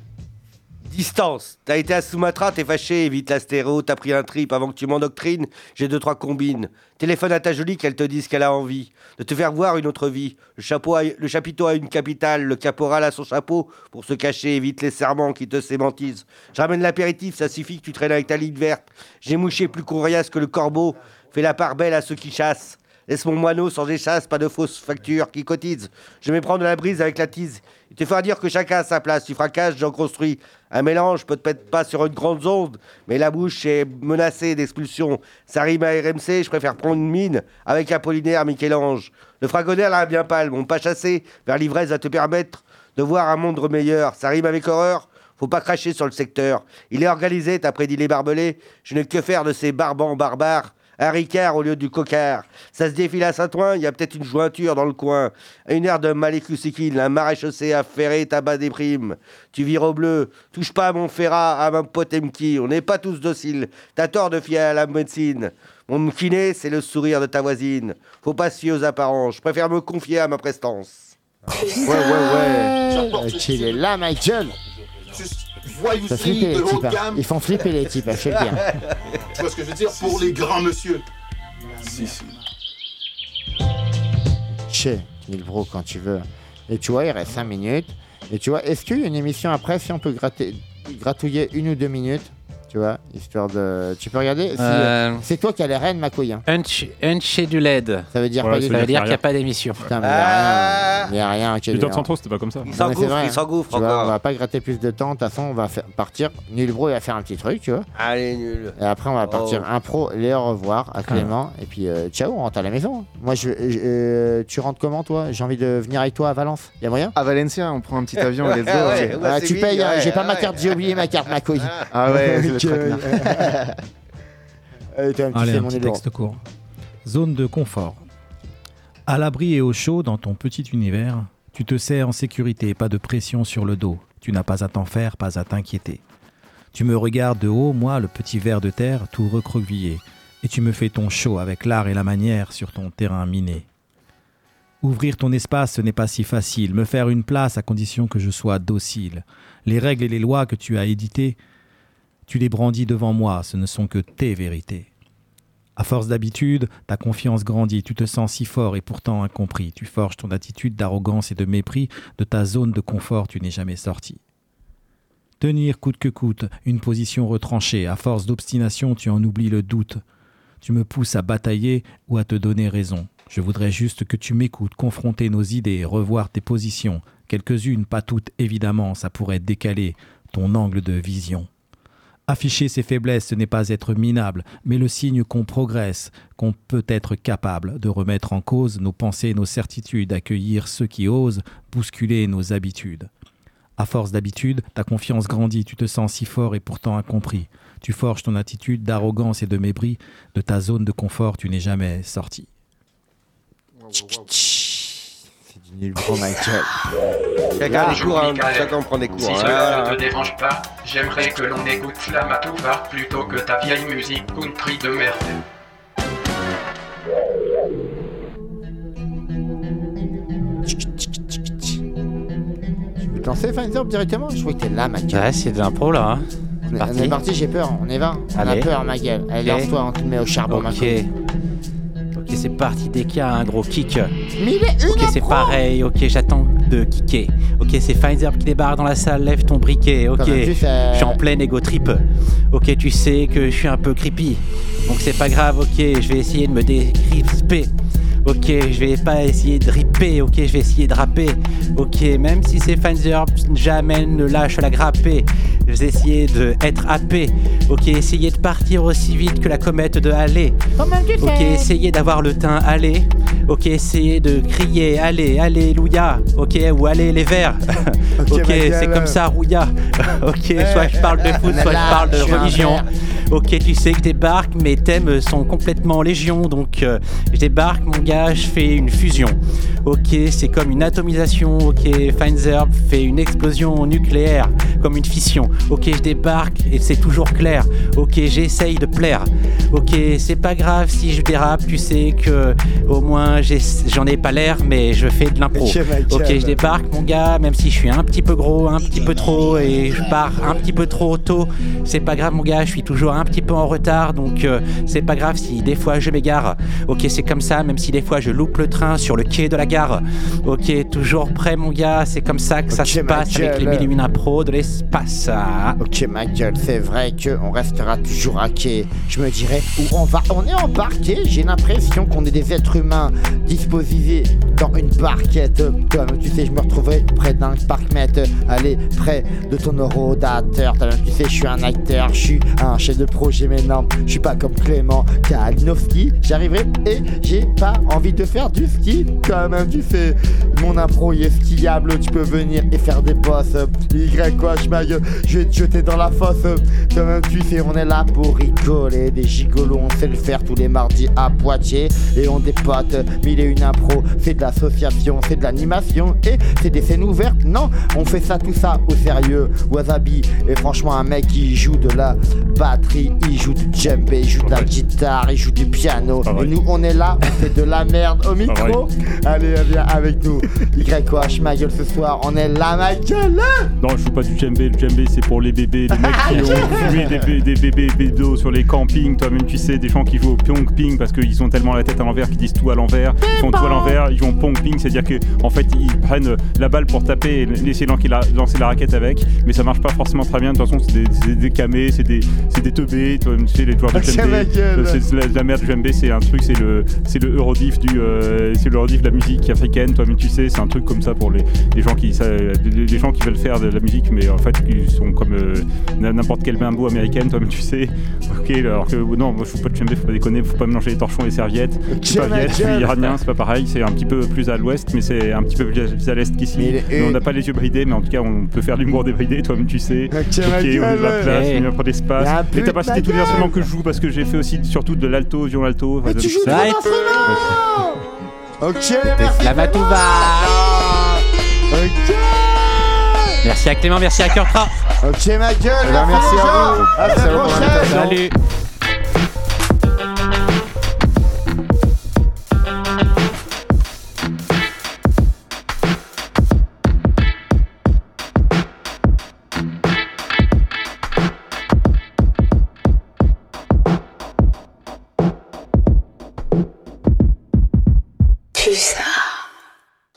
S9: Distance. T'as été à Sumatra, t'es fâché, évite la stéréo, t'as pris un trip avant que tu m'endoctrines, j'ai deux, trois combines. Téléphone à ta jolie qu'elle te dise qu'elle a envie de te faire voir une autre vie. Le, chapeau chapiteau a une capitale, le caporal a son chapeau pour se cacher, évite les serments qui te sémentisent. Je ramène l'apéritif, ça suffit que tu traînes avec ta ligne verte. J'ai mouché plus coriace que le corbeau, fais la part belle à ceux qui chassent. Laisse mon moineau sans échasse, pas de fausses factures qui cotisent. Je vais prendre la brise avec la tise. Il te fera dire que chacun a sa place. Tu fracasses, j'en construis. Un mélange peut te mettre pas sur une grande onde, mais la bouche est menacée d'expulsion. Ça rime à RMC, je préfère prendre une mine avec Apollinaire, Michel-Ange. Le fragonnaire l'a bien pâle, mon pas chassé vers l'ivresse va te permettre de voir un monde meilleur. Ça rime avec horreur, faut pas cracher sur le secteur. Il est organisé, t'as prédit les barbelés. Je n'ai que faire de ces barbans barbares. Un ricard au lieu du cocard. Ça se défile à Saint-Ouen, il y a peut-être une jointure dans le coin. Une aire de malécusikine, un maréchaussée affairé, tabac des primes. Tu vires au bleu, touche pas à mon ferrat, à ma potemki. On n'est pas tous dociles. T'as tort de fier à la médecine. Mon kiné, c'est le sourire de ta voisine. Faut pas se fier aux apparences. Je préfère me confier à ma prestance.
S3: Ouais, ouais, ouais. Ok, il est là, Michael.
S17: Voyous
S3: Ça flipper
S17: de
S3: les types. hein.
S17: gamme.
S3: Ils font flipper les types, je sais le dire. [laughs]
S17: Tu vois ce que je veux dire Pour les grands monsieur. Si, si.
S3: Chez il bro quand tu veux. Et tu vois, il reste 5 minutes. Et tu vois, est-ce qu'il y a une émission après, si on peut gratter, gratouiller une ou deux minutes Tu vois, histoire de. Tu peux regarder si,
S5: Euh.
S3: C'est toi qui as les rênes, ma couille. hein.
S5: Unch- Unscheduled.
S3: Ça veut dire
S4: Voilà,
S3: pas du
S4: ça veut
S5: Ça veut dire
S4: qu'il
S5: n'y a pas d'émission.
S3: Putain, mais il y a rien. Il y a rien
S4: temps
S3: bien.
S4: de centraux, c'était pas comme ça.
S9: Il
S3: Non, mais
S9: s'engouffre,
S3: c'est vrai,
S9: il
S3: hein.
S9: s'engouffre
S3: Tu vois, on
S9: encore.
S3: va pas gratter plus de temps. De toute façon, on va faire partir. Nul bro, il va faire un petit truc, tu vois.
S9: Allez, nul.
S3: Et après, on va partir
S9: Oh.
S3: impro, les au revoir à Clément. Et puis, euh, ciao, on rentre à la maison. Moi, je, je- euh, tu rentres comment, toi? J'ai envie de venir avec toi à Valence. Y a moyen?
S7: À Valencia, on prend un petit avion, [laughs] let's go.
S9: Ouais, ouais.
S3: Ah, Tu payes, hein,
S9: ouais,
S3: j'ai pas ma
S9: ouais.
S3: carte, j'ai oublié ma carte, ma couille.
S7: Ah ouais, [laughs] c'est le
S3: Ok.
S7: traquenard. [laughs]
S3: Allez, un petit
S6: Allez, un texte court. Zone de confort. À l'abri et au chaud dans ton petit univers, tu te sais en sécurité, pas de pression sur le dos. Tu n'as pas à t'en faire, pas à t'inquiéter. Tu me regardes de haut, moi, le petit ver de terre, tout recroquevillé, et tu me fais ton show avec l'art et la manière sur ton terrain miné. Ouvrir ton espace, ce n'est pas si facile. Me faire une place à condition que je sois docile. Les règles et les lois que tu as éditées, tu les brandis devant moi, ce ne sont que tes vérités. À force d'habitude, ta confiance grandit, tu te sens si fort et pourtant incompris. Tu forges ton attitude d'arrogance et de mépris, de ta zone de confort tu n'es jamais sorti. Tenir coûte que coûte, une position retranchée, à force d'obstination tu en oublies le doute. Tu me pousses à batailler ou à te donner raison. Je voudrais juste que tu m'écoutes, confronter nos idées, revoir tes positions. Quelques-unes, pas toutes évidemment, ça pourrait décaler ton angle de vision. Afficher ses faiblesses, ce n'est pas être minable, mais le signe qu'on progresse, qu'on peut être capable de remettre en cause nos pensées, nos certitudes, accueillir ceux qui osent bousculer nos habitudes. À force d'habitude, ta confiance grandit, tu te sens si fort et pourtant incompris. Tu forges ton attitude d'arrogance et de mépris, de ta zone de confort, tu n'es jamais sorti.
S3: Nul bro, Michael. [laughs]
S9: Chacun a des
S8: Bonjour,
S9: cours, hein.
S8: Michael.
S9: chacun prend des cours.
S8: Si
S9: hein.
S8: cela ne te dérange pas, j'aimerais que l'on écoute la Matouva plutôt que ta vieille musique country de merde.
S3: Tu veux te lancer, Pfizer, directement Je crois que t'es là, Michael.
S5: Ouais, c'est de l'impro là. hein.
S3: On est- on
S5: parti.
S3: est parti, j'ai peur, on y va. On
S5: Allez.
S3: a peur, ma gueule. Allez,
S5: Ok.
S3: lance-toi, on te met au charbon, ma
S5: Ok. Ok, c'est parti. Dès qu'il y a un gros kick.
S3: Mais il est une
S5: Ok, c'est pareil. Ok, j'attends de kicker. Ok, c'est Pfizer qui débarque dans la salle. Lève ton briquet. Ok, je suis en pleine ego trip. Ok, tu sais que je suis un peu creepy. Donc c'est pas grave. Ok, je vais essayer de me décrisper. Ok, je vais pas essayer de ripper. Ok, je vais essayer de rapper. Ok, même si c'est Pfizer, jamais ne lâche la grappée. Je vais essayer de être happé. Ok, essayer de partir aussi vite que la comète de Halley. Ok,
S3: fais
S5: essayez d'avoir le teint allez. Ok, essayez de crier allez, alléluia. Ok, ou allez les verts. [laughs] ok, c'est comme ça, rouilla. [laughs] ok, soit je parle de foot,
S3: on est
S5: soit je parle de religion. Ok, tu sais que je débarque, mes thèmes sont complètement légion. Donc, euh, je débarque, mon gars, je fais une fusion. Ok, c'est comme une atomisation. Ok, Feinzerb fait une explosion nucléaire, comme une fission. Ok, je débarque et c'est toujours clair. Ok, j'essaye de plaire. Ok, c'est pas grave si je dérape, tu sais que au moins j'ai- j'en ai pas l'air, mais je fais de l'impro. [laughs]
S3: Ok,
S5: je débarque, mon gars, même si je suis un petit peu gros, un petit peu trop, et je pars un petit peu trop tôt. C'est pas grave, mon gars, je suis toujours un petit peu en retard, donc euh, c'est pas grave si des fois je m'égare. Ok, c'est comme ça, même si des fois je loupe le train sur le quai de la gare. Ok, toujours prêt, mon gars, c'est comme ça que ça se passe avec les mille et une impro de l'espace.
S3: Ok, ma gueule, c'est vrai qu'on restera toujours à quai. Je me dirais où on va. On est embarqué, j'ai l'impression qu'on est des êtres humains disposés dans une barquette. Comme tu sais, je me retrouverai près d'un parc-mètre. Allez, près de ton rodateur. Tu sais, je suis un acteur, je suis un chef de projet, mais non, je suis pas comme Clément Kalinowski. J'arriverai et j'ai pas envie de faire du ski. Comme tu sais, mon impro est skiable, tu peux venir et faire des bosses. Y quoi, je vais te jeter dans la fosse. Toi-même tu sais, on est là pour rigoler. Des gigolos, on sait le faire tous les mardis à Poitiers. Et on dépote, mille et une impro. C'est de l'association, c'est de l'animation. Et c'est des scènes ouvertes. Non, on fait ça, tout ça au sérieux. Wasabi est franchement un mec qui joue de la batterie, il joue du djembé, il joue de la guitare, il joue du piano. Et nous, on est là, on fait de la merde au micro. Allez, viens avec nous. YH, ma gueule ce soir, on est là, ma gueule.
S4: Non, je joue pas du djembé. Le djembé, c'est pour les bébés, les mecs qui ont [laughs] tué des, bé- des bébés bédos sur les campings. Toi-même, tu sais, des gens qui jouent au pyong ping parce qu'ils ont tellement la tête à l'envers qu'ils disent tout à l'envers. L'envers, ils font tout à l'envers, ils jouent en pong ping, c'est-à-dire que en fait ils prennent la balle pour taper et de lancer la, lancer la raquette avec, mais ça marche pas forcément très bien. De toute façon, c'est des, c'est des camés, c'est des, c'est des teubés, toi, tu sais, les joueurs de djembé,
S7: gueule.
S4: euh, c'est la, de la merde du djembé, c'est un truc, c'est le, c'est le Eurodif du, euh, c'est le Eurodif de la musique africaine, toi, mais tu sais, c'est un truc comme ça pour les, les gens qui, ça, gens qui veulent faire de la musique, mais en fait, qui sont comme euh, n'importe quelle bimbo américaine, toi, mais tu sais, ok, alors que non, moi je fous pas de djembé, faut pas déconner, faut pas mélanger les torchons et les serviettes, suis pas viette, suis. Iranien, c'est pas pareil, c'est un petit peu plus à l'ouest, mais c'est un petit peu plus à l'est qu'ici.
S7: Mais
S4: on n'a pas les yeux bridés, mais en tout cas, on peut faire l'humour débridé, toi, même tu sais. Ok, on a de
S7: gueule.
S4: la place, on a pas d'espace.
S7: Y a un
S4: Et t'as
S7: de
S4: pas cité tous les instruments que je joue parce que j'ai fait aussi surtout de l'alto, violon alto.
S7: Mais tu joues l'instrument Ok, merci.
S5: La Matouva
S7: Ok
S5: Merci à Clément, merci à Kurtra.
S7: Ok, ma gueule,
S4: Eh ben, merci à vous.
S7: À la prochaine.
S5: Salut.